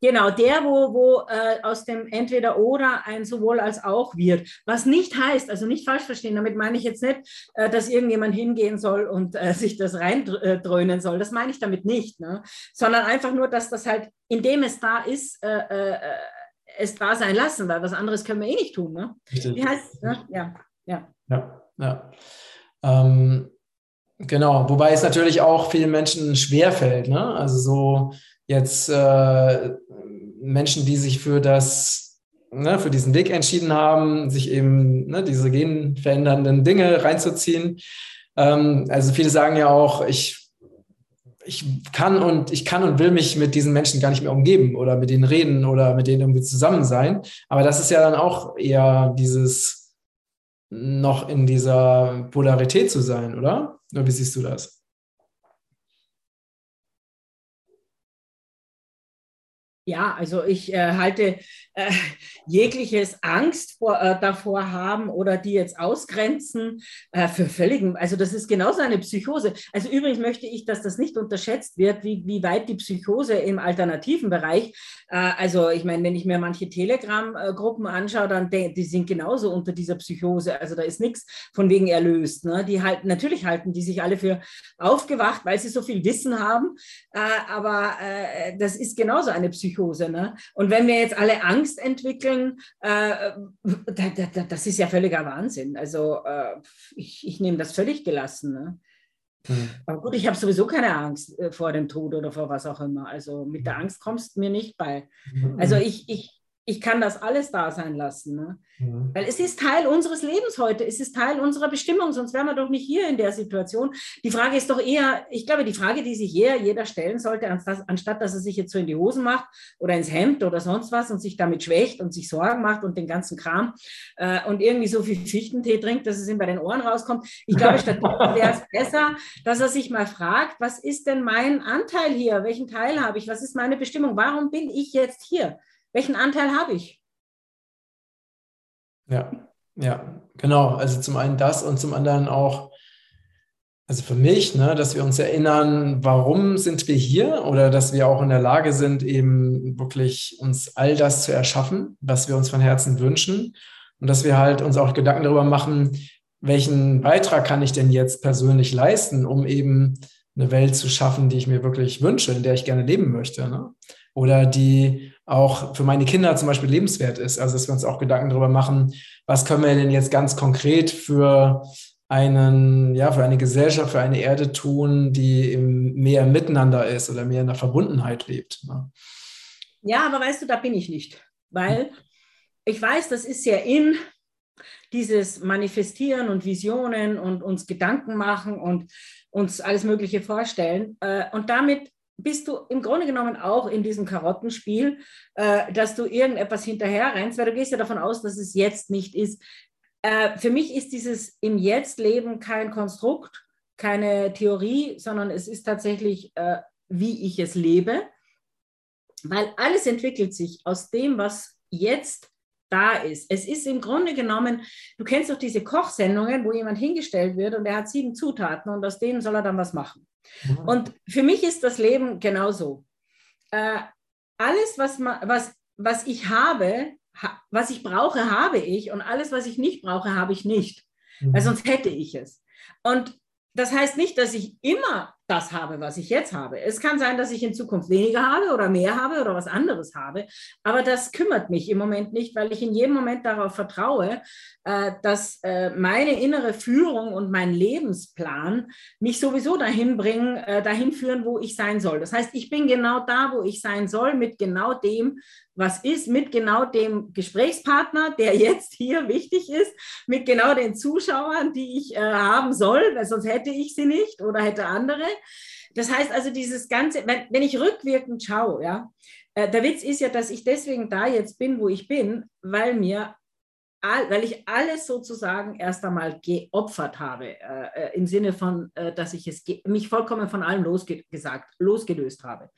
Genau, der, wo, wo äh, aus dem entweder oder ein sowohl als auch wird. Was nicht heißt, also nicht falsch verstehen, damit meine ich jetzt nicht, äh, dass irgendjemand hingehen soll und äh, sich das reindröhnen soll. Das meine ich damit nicht, ne? sondern einfach nur, dass das halt, indem es da ist, äh, äh, es da sein lassen, weil was anderes können wir eh nicht tun. Ne? Wie heißt ne? Ja, ja. Ja, ja. Ähm, genau, wobei es natürlich auch vielen Menschen schwerfällt. Ne? Also so jetzt äh, Menschen, die sich für das, ne, für diesen Weg entschieden haben, sich eben ne, diese genverändernden Dinge reinzuziehen. Ähm, also viele sagen ja auch, ich, ich kann und ich kann und will mich mit diesen Menschen gar nicht mehr umgeben oder mit denen reden oder mit denen irgendwie zusammen sein. Aber das ist ja dann auch eher dieses noch in dieser Polarität zu sein, oder? Oder wie siehst du das? Ja, also ich äh, halte äh, jegliches Angst vor, äh, davor haben oder die jetzt ausgrenzen äh, für völligen, also das ist genauso eine Psychose. Also übrigens möchte ich, dass das nicht unterschätzt wird, wie, wie weit die Psychose im alternativen Bereich, äh, also ich meine, wenn ich mir manche Telegram-Gruppen anschaue, dann die sind genauso unter dieser Psychose. Also da ist nichts von wegen erlöst. Ne? Die halten, natürlich halten die sich alle für aufgewacht, weil sie so viel Wissen haben, äh, aber das ist genauso eine Psychose. Ne? Und wenn wir jetzt alle Angst entwickeln, äh, das ist ja völliger Wahnsinn. Also äh, ich, ich nehme das völlig gelassen. Ne? Mhm. Aber gut, ich habe sowieso keine Angst äh, vor dem Tod oder vor was auch immer. Also mit der Angst kommst du mir nicht bei. Mhm. Also ich, ich, ich kann das alles da sein lassen. Ne? Mhm. Weil es ist Teil unseres Lebens heute, es ist Teil unserer Bestimmung, sonst wären wir doch nicht hier in der Situation. Die Frage ist doch eher, ich glaube, die Frage, die sich eher jeder stellen sollte, anstatt dass er sich jetzt so in die Hosen macht oder ins Hemd oder sonst was und sich damit schwächt und sich Sorgen macht und den ganzen Kram äh, und irgendwie so viel Fichtentee trinkt, dass es ihm bei den Ohren rauskommt. Ich glaube, stattdessen wäre es besser, dass er sich mal fragt, was ist denn mein Anteil hier? Welchen Teil habe ich? Was ist meine Bestimmung? Warum bin ich jetzt hier? Welchen Anteil habe ich? Ja, ja, genau. Also zum einen das und zum anderen auch, also für mich, ne, dass wir uns erinnern, warum sind wir hier oder dass wir auch in der Lage sind, eben wirklich uns all das zu erschaffen, was wir uns von Herzen wünschen und dass wir halt uns auch Gedanken darüber machen, welchen Beitrag kann ich denn jetzt persönlich leisten, um eben eine Welt zu schaffen, die ich mir wirklich wünsche, in der ich gerne leben möchte. Ne? Oder die auch für meine Kinder zum Beispiel lebenswert ist. Also dass wir uns auch Gedanken darüber machen, was können wir denn jetzt ganz konkret für einen, ja, für eine Gesellschaft, für eine Erde tun, die mehr miteinander ist oder mehr in der Verbundenheit lebt. Ne? Ja, aber weißt du, da bin ich nicht, weil ich weiß, das ist sehr in, dieses Manifestieren und Visionen und uns Gedanken machen und uns alles Mögliche vorstellen. Äh, und damit bist du im Grunde genommen auch in diesem Karottenspiel, äh, dass du irgendetwas hinterher rennst, weil du gehst ja davon aus, dass es jetzt nicht ist. Äh, für mich ist dieses im Jetzt-Leben kein Konstrukt, keine Theorie, sondern es ist tatsächlich, wie ich es lebe, weil alles entwickelt sich aus dem, was jetzt da ist. Es ist im Grunde genommen, du kennst doch diese Kochsendungen, wo jemand hingestellt wird und er hat sieben Zutaten und aus denen soll er dann was machen. Mhm. Und für mich ist das Leben genauso. Äh, alles, was, was, was ich habe, ha, was ich brauche, habe ich und alles, was ich nicht brauche, habe ich nicht. Mhm. Weil sonst hätte ich es. Und das heißt nicht, dass ich immer das habe, was ich jetzt habe. Es kann sein, dass ich in Zukunft weniger habe oder mehr habe oder was anderes habe, aber das kümmert mich im Moment nicht, weil ich in jedem Moment darauf vertraue, äh, dass äh, meine innere Führung und mein Lebensplan mich sowieso dahin bringen, äh, dahin führen, wo ich sein soll. Das heißt, ich bin genau da, wo ich sein soll, mit genau dem, was ist, mit genau dem Gesprächspartner, der jetzt hier wichtig ist, mit genau den Zuschauern, die ich haben soll, weil sonst hätte ich sie nicht oder hätte andere. Das heißt also, dieses Ganze, wenn, wenn ich rückwirkend schaue, ja, äh, der Witz ist ja, dass ich deswegen da jetzt bin, wo ich bin, weil mir weil ich alles sozusagen erst einmal geopfert habe, äh, äh, im Sinne von, äh, dass ich es mich vollkommen von allem losge gesagt, losgelöst habe.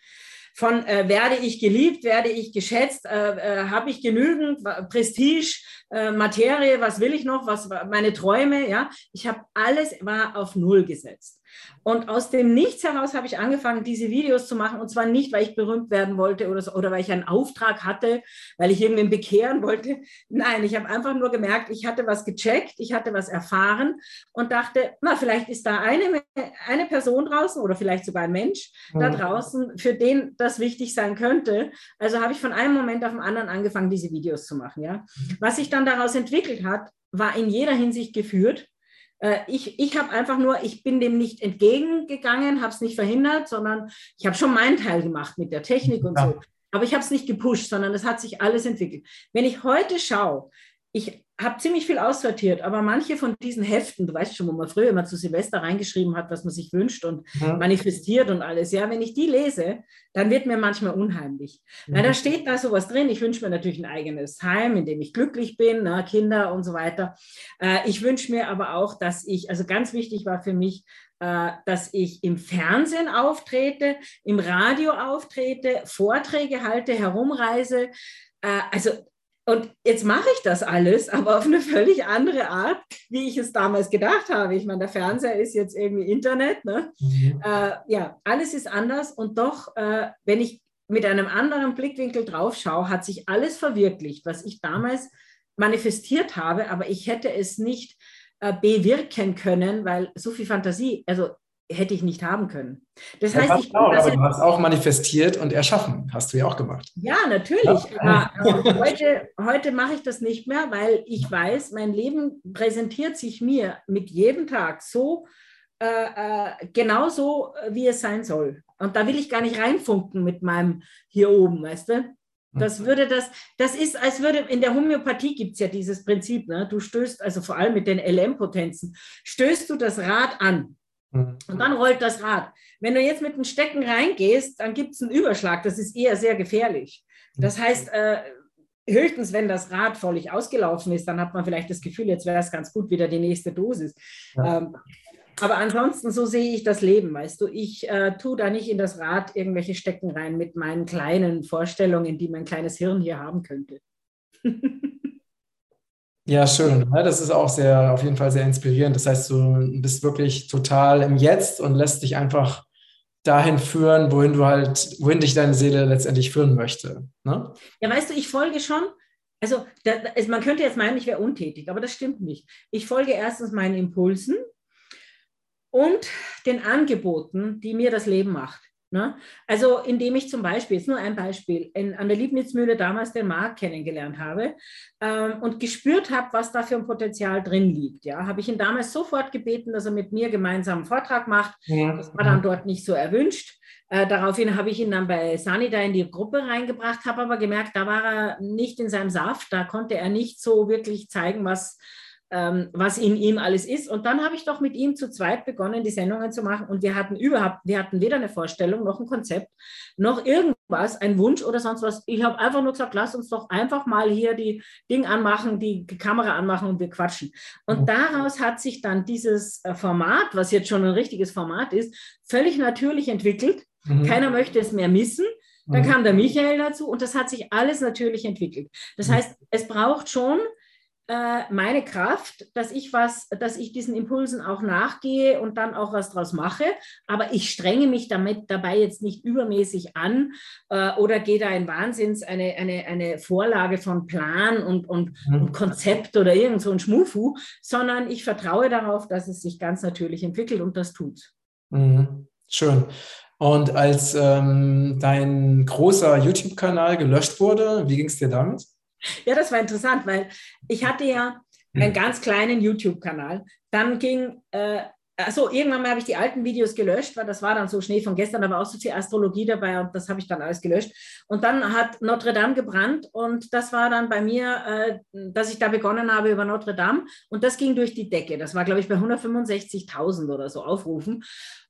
Von äh, werde ich geliebt, werde ich geschätzt, äh, äh, habe ich genügend Prestige, Materie, was will ich noch, was meine Träume, ja, ich habe alles war auf Null gesetzt. Und aus dem Nichts heraus habe ich angefangen, diese Videos zu machen. Und zwar nicht, weil ich berühmt werden wollte oder, so, oder weil ich einen Auftrag hatte, weil ich irgendwen bekehren wollte. Nein, ich habe einfach nur gemerkt, ich hatte was gecheckt, ich hatte was erfahren und dachte, na, vielleicht ist da eine, eine Person draußen oder vielleicht sogar ein Mensch mhm. da draußen, für den das wichtig sein könnte. Also habe ich von einem Moment auf den anderen angefangen, diese Videos zu machen. Ja? Was sich dann daraus entwickelt hat, war in jeder Hinsicht geführt. Äh, ich, ich habe einfach nur, ich bin dem nicht entgegengegangen, habe es nicht verhindert, sondern ich habe schon meinen Teil gemacht mit der Technik und ja. so. Aber ich habe es nicht gepusht, sondern es hat sich alles entwickelt. Wenn ich heute schaue, ich habe ziemlich viel aussortiert, aber manche von diesen Heften, du weißt schon, wo man früher immer zu Silvester reingeschrieben hat, was man sich wünscht und ja. manifestiert und alles, ja, wenn ich die lese, dann wird mir manchmal unheimlich. Ja. Weil da steht da sowas drin, ich wünsche mir natürlich ein eigenes Heim, in dem ich glücklich bin, na, Kinder und so weiter. Äh, ich wünsche mir aber auch, dass ich, also ganz wichtig war für mich, äh, dass ich im Fernsehen auftrete, im Radio auftrete, Vorträge halte, herumreise. Äh, also und jetzt mache ich das alles, aber auf eine völlig andere Art, wie ich es damals gedacht habe. Ich meine, der Fernseher ist jetzt irgendwie Internet. Ne? Mhm. Äh, ja, alles ist anders. Und doch, äh, wenn ich mit einem anderen Blickwinkel drauf schaue, hat sich alles verwirklicht, was ich damals manifestiert habe. Aber ich hätte es nicht äh, bewirken können, weil so viel Fantasie, also hätte ich nicht haben können. Das heißt, ich auch, aber du hast auch manifestiert und erschaffen, hast du ja auch gemacht. Ja, natürlich. Ja. Aber heute, heute mache ich das nicht mehr, weil ich weiß, mein Leben präsentiert sich mir mit jedem Tag so äh, genauso, wie es sein soll. Und da will ich gar nicht reinfunken mit meinem hier oben, weißt du? Das mhm. würde das, das ist, als würde, in der Homöopathie gibt es ja dieses Prinzip, ne? du stößt, also vor allem mit den LM-Potenzen, stößt du das Rad an. Und dann rollt das Rad. Wenn du jetzt mit dem Stecken reingehst, dann gibt es einen Überschlag. Das ist eher sehr gefährlich. Das heißt, äh, höchstens, wenn das Rad völlig ausgelaufen ist, dann hat man vielleicht das Gefühl, jetzt wäre es ganz gut, wieder die nächste Dosis. Ja. Ähm, aber ansonsten, so sehe ich das Leben, weißt du. Ich äh, tue da nicht in das Rad irgendwelche Stecken rein mit meinen kleinen Vorstellungen, die mein kleines Hirn hier haben könnte. Ja, schön. Das ist auch sehr, auf jeden Fall sehr inspirierend. Das heißt, du bist wirklich total im Jetzt und lässt dich einfach dahin führen, wohin du halt, wohin dich deine Seele letztendlich führen möchte. Ne? Ja, weißt du, ich folge schon. Also, da, man könnte jetzt meinen, ich wäre untätig, aber das stimmt nicht. Ich folge erstens meinen Impulsen und den Angeboten, die mir das Leben macht. Ne? Also indem ich zum Beispiel, jetzt nur ein Beispiel, in, an der Liebnitzmühle damals den Marc kennengelernt habe ähm, und gespürt habe, was da für ein Potenzial drin liegt. Ja, habe ich ihn damals sofort gebeten, dass er mit mir gemeinsam einen Vortrag macht. Ja. Das war dann dort nicht so erwünscht. Äh, daraufhin habe ich ihn dann bei Sanida in die Gruppe reingebracht, habe aber gemerkt, da war er nicht in seinem Saft, da konnte er nicht so wirklich zeigen, was ähm, was in ihm alles ist. Und dann habe ich doch mit ihm zu zweit begonnen, die Sendungen zu machen. Und wir hatten überhaupt, wir hatten weder eine Vorstellung noch ein Konzept, noch irgendwas, ein Wunsch oder sonst was. Ich habe einfach nur gesagt, lass uns doch einfach mal hier die Ding anmachen, die Kamera anmachen und wir quatschen. Und daraus hat sich dann dieses äh, Format, was jetzt schon ein richtiges Format ist, völlig natürlich entwickelt. Mhm. Keiner möchte es mehr missen. Dann mhm. kam der Michael dazu und das hat sich alles natürlich entwickelt. Das mhm. heißt, es braucht schon äh, meine Kraft, dass ich was, dass ich diesen Impulsen auch nachgehe und dann auch was draus mache. Aber ich strenge mich damit dabei jetzt nicht übermäßig an äh, oder gehe da in Wahnsinns eine, eine, eine Vorlage von Plan und, und, mhm. und Konzept oder irgend so ein Schmufu, sondern ich vertraue darauf, dass es sich ganz natürlich entwickelt und das tut. Mhm. Schön. Und als ähm, dein großer YouTube-Kanal gelöscht wurde, wie ging es dir damit? Ja, das war interessant, weil ich hatte ja einen hm. ganz kleinen YouTube-Kanal. Dann ging, äh, also irgendwann mal habe ich die alten Videos gelöscht, weil das war dann so Schnee von gestern, da war auch so viel Astrologie dabei und das habe ich dann alles gelöscht. Und dann hat Notre Dame gebrannt und das war dann bei mir, äh, dass ich da begonnen habe über Notre Dame und das ging durch die Decke. Das war, glaube ich, bei 165.000 oder so Aufrufen.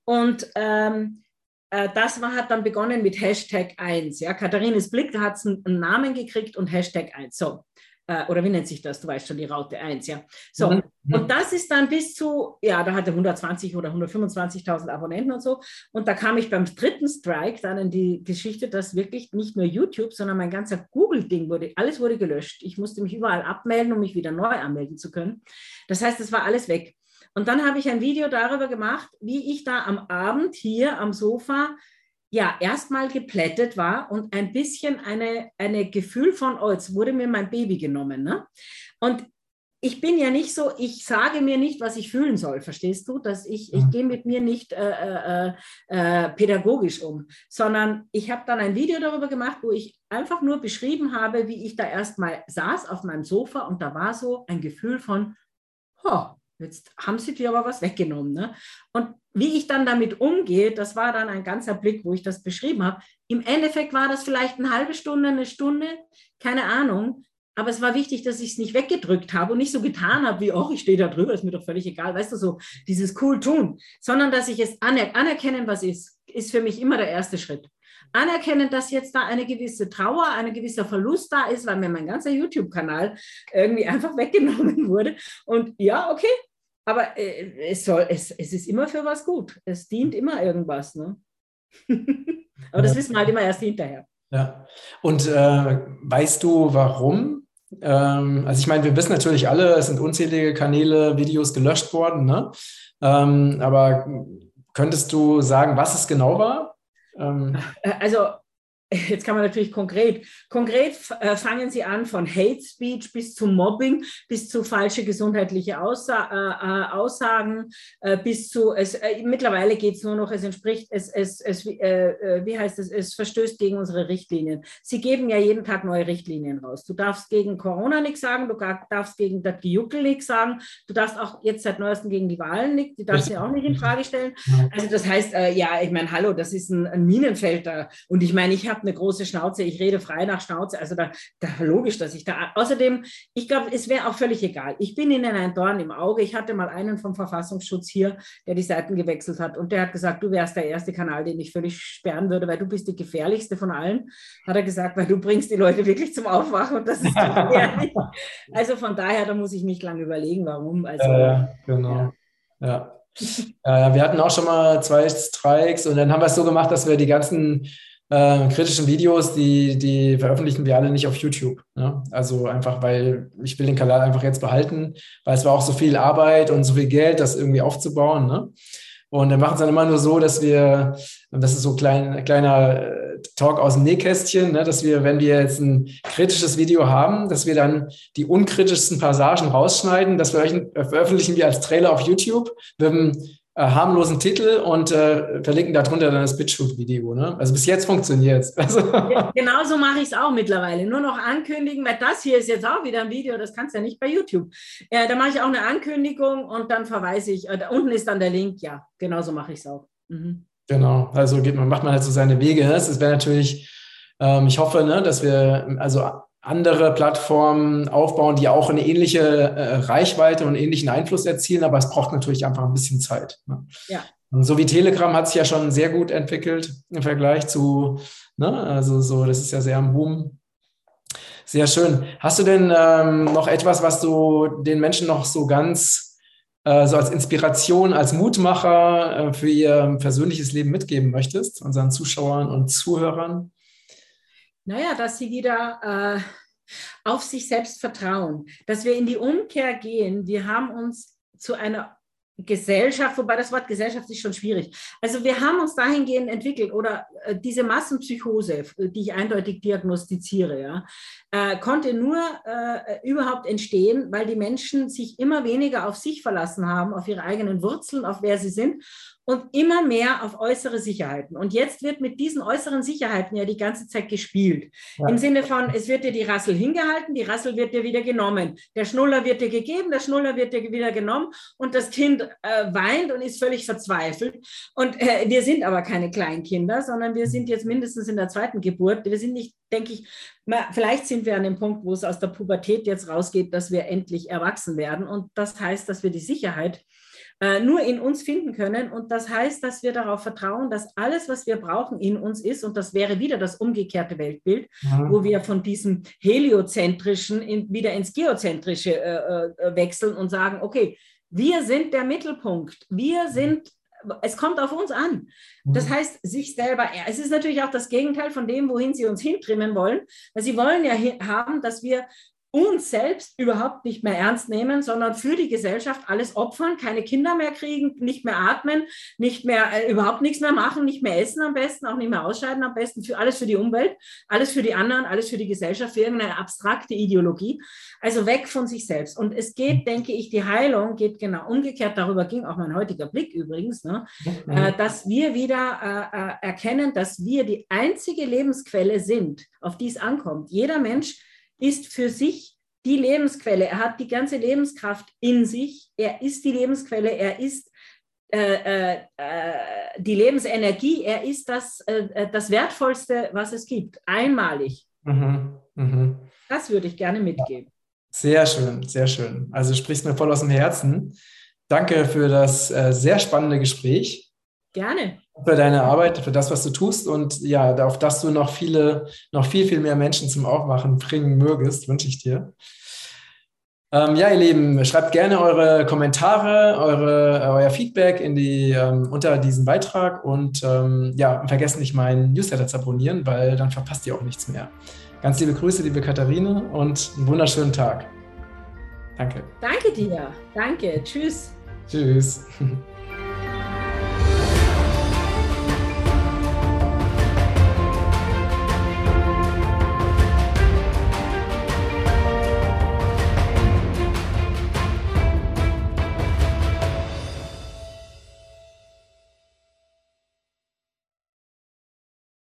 Und ähm, äh, das war, hat dann begonnen mit Hashtag 1. Ja, Katharines Blick, da hat es einen, Namen gekriegt und Hashtag 1. So. Äh, oder wie nennt sich das? Du weißt schon, die Raute 1, ja. So. Mhm. Und das ist dann bis zu, ja, da hatte 120 oder 125.000 Abonnenten und so. Und da kam ich beim dritten Strike dann in die Geschichte, dass wirklich nicht nur YouTube, sondern mein ganzer Google-Ding wurde, alles wurde gelöscht. Ich musste mich überall abmelden, um mich wieder neu anmelden zu können. Das heißt, es war alles weg. Und dann habe ich ein Video darüber gemacht, wie ich da am Abend hier am Sofa ja erstmal geplättet war und ein bisschen eine, eine Gefühl von, oh, jetzt wurde mir mein Baby genommen. Ne? Und ich bin ja nicht so, ich sage mir nicht, was ich fühlen soll, verstehst du? Dass ich, ich mhm. gehe mit mir nicht äh, äh, äh, pädagogisch um, sondern ich habe dann ein Video darüber gemacht, wo ich einfach nur beschrieben habe, wie ich da erstmal saß auf meinem Sofa und da war so ein Gefühl von, oh, Jetzt haben sie dir aber was weggenommen. Ne? Und wie ich dann damit umgehe, das war dann ein ganzer Blick, wo ich das beschrieben habe. Im Endeffekt war das vielleicht eine halbe Stunde, eine Stunde, keine Ahnung. Aber es war wichtig, dass ich es nicht weggedrückt habe und nicht so getan habe, wie, oh, ich stehe da drüber, ist mir doch völlig egal, weißt du, so dieses cool tun, sondern dass ich es aner anerkennen, was ist, ist für mich immer der erste Schritt. Anerkennen, dass jetzt da eine gewisse Trauer, ein gewisser Verlust da ist, weil mir mein ganzer YouTube-Kanal irgendwie einfach weggenommen wurde. Und ja, okay, aber äh, es, soll, es, es ist immer für was gut. Es dient immer irgendwas. Ne? Aber das wissen wir halt immer erst hinterher. Ja. Und äh, weißt du, warum? Ähm, also ich meine, wir wissen natürlich alle, es sind unzählige Kanäle, Videos gelöscht worden. Ne? Ähm, aber könntest du sagen, was es genau war? Ähm, also Jetzt kann man natürlich konkret, konkret äh, fangen Sie an von Hate Speech bis zu Mobbing, bis zu falsche gesundheitliche Aussa äh, äh Aussagen, äh, bis zu, es, äh, mittlerweile geht es nur noch, es entspricht, es, es, es äh, wie heißt es, es verstößt gegen unsere Richtlinien. Sie geben ja jeden Tag neue Richtlinien raus. Du darfst gegen Corona nichts sagen, du darfst gegen das Gejuckel nichts sagen, du darfst auch jetzt seit neuestem gegen die Wahlen nichts, die darfst du ja auch nicht in Frage stellen. Also das heißt, ja, ich meine, hallo, das ist ein, ein Minenfeld da. Und ich meine, ich habe eine große Schnauze, ich rede frei nach Schnauze. Also da, da logisch, dass ich da. Außerdem, ich glaube, es wäre auch völlig egal. Ich bin Ihnen ein Dorn im Auge. Ich hatte mal einen vom Verfassungsschutz hier, der die Seiten gewechselt hat und der hat gesagt, du wärst der erste Kanal, den ich völlig sperren würde, weil du bist die gefährlichste von allen. Hat er gesagt, weil du bringst die Leute wirklich zum Aufwachen und das ist gefährlich. also von daher, da muss ich nicht lange überlegen, warum. Also, ja, genau. ja. ja. Ja, wir hatten auch schon mal zwei Streiks und dann haben wir es so gemacht, dass wir die ganzen äh, kritischen Videos, die, die veröffentlichen wir alle nicht auf YouTube. Ne? Also einfach, weil ich will den Kanal einfach jetzt behalten, weil es war auch so viel Arbeit und so viel Geld, das irgendwie aufzubauen. Ne? Und dann machen es dann immer nur so, dass wir, das ist so ein klein, kleiner äh, Talk aus dem Nähkästchen, ne, dass wir, wenn wir jetzt ein kritisches Video haben, dass wir dann die unkritischsten Passagen rausschneiden, das veröffentlichen wir als Trailer auf YouTube mit einem äh, harmlosen Titel und äh, verlinken darunter dann das BitShoot-Video. Ne? Also bis jetzt funktioniert es. Also. Ja, genauso mache ich es auch mittlerweile. Nur noch ankündigen, weil das hier ist jetzt auch wieder ein Video, das kannst du ja nicht bei YouTube. Äh, da mache ich auch eine Ankündigung und dann verweise ich, äh, da unten ist dann der Link, ja, genauso mache ich es auch. Mhm. Genau, also geht man, macht man halt so seine Wege. Es wäre natürlich, ähm, ich hoffe, ne, dass wir, also andere Plattformen aufbauen, die auch eine ähnliche äh, Reichweite und ähnlichen Einfluss erzielen, aber es braucht natürlich einfach ein bisschen Zeit. Ne? Ja. So wie Telegram hat sich ja schon sehr gut entwickelt im Vergleich zu, ne, also so, das ist ja sehr am Boom. Sehr schön. Hast du denn ähm, noch etwas, was du den Menschen noch so ganz äh, so als Inspiration, als Mutmacher äh, für ihr persönliches Leben mitgeben möchtest, unseren Zuschauern und Zuhörern? Naja, dass sie wieder äh, auf sich selbst vertrauen, dass wir in die Umkehr gehen. Wir haben uns zu einer Gesellschaft, wobei das Wort Gesellschaft ist schon schwierig. Also wir haben uns dahingehend entwickelt oder äh, diese Massenpsychose, die ich eindeutig diagnostiziere, ja, äh, konnte nur äh, überhaupt entstehen, weil die Menschen sich immer weniger auf sich verlassen haben, auf ihre eigenen Wurzeln, auf wer sie sind und immer mehr auf äußere Sicherheiten. Und jetzt wird mit diesen äußeren Sicherheiten ja die ganze Zeit gespielt. Ja. Im Sinne von, es wird dir die Rassel hingehalten, die Rassel wird dir wieder genommen. Der Schnuller wird dir gegeben, der Schnuller wird dir wieder genommen und das Kind äh, weint und ist völlig verzweifelt. Und äh, wir sind aber keine Kleinkinder, sondern wir sind jetzt mindestens in der zweiten Geburt. Wir sind nicht, denke ich, vielleicht sind wir an dem Punkt, wo es aus der Pubertät jetzt rausgeht, dass wir endlich erwachsen werden. Und das heißt, dass wir die Sicherheit äh, nur in uns finden können. Und das heißt, dass wir darauf vertrauen, dass alles, was wir brauchen, in uns ist. Und das wäre wieder das umgekehrte Weltbild, mhm. wo wir von diesem heliozentrischen in, wieder ins geozentrische äh, äh, wechseln und sagen, okay, wir sind der Mittelpunkt. Wir sind es kommt auf uns an. Das mhm. heißt, sich selber, es ist natürlich auch das Gegenteil von dem, wohin sie uns hintrimmen wollen, weil sie wollen ja haben, dass wir uns selbst überhaupt nicht mehr ernst nehmen, sondern für die Gesellschaft alles opfern, keine Kinder mehr kriegen, nicht mehr atmen, nicht mehr äh, überhaupt nichts mehr machen, nicht mehr essen am besten, auch nicht mehr ausscheiden am besten, für alles für die Umwelt, alles für die anderen, alles für die Gesellschaft, für irgendeine abstrakte Ideologie. Also weg von sich selbst. Und es geht, denke ich, die Heilung geht genau umgekehrt. Darüber ging auch mein heutiger Blick übrigens, ne? Mhm. äh, dass wir wieder äh, äh erkennen, dass wir die einzige Lebensquelle sind, auf die es ankommt. Jeder Mensch ist für sich die Lebensquelle. Er hat die ganze Lebenskraft in sich. Er ist die Lebensquelle. Er ist äh, äh, äh die Lebensenergie. Er ist das, äh, äh, das Wertvollste, was es gibt. Einmalig. Mhm. Mhm. Das würde ich gerne mitgeben. Sehr schön, sehr schön. Also sprichst mir voll aus dem Herzen. Danke für das äh, sehr spannende Gespräch. Gerne. Für deine Arbeit, für das, was du tust und ja, auf dass du noch viele, noch viel, viel mehr Menschen zum Aufwachen bringen mögest, wünsche ich dir. Ähm, ja, ihr Lieben, schreibt gerne eure Kommentare, eure, euer Feedback in die, ähm, unter diesem Beitrag und ähm, ja, vergesst nicht, meinen Newsletter zu abonnieren, weil dann verpasst ihr auch nichts mehr. Ganz liebe Grüße, liebe Katharine und einen wunderschönen Tag. Danke. Danke dir. Danke. Tschüss. Tschüss.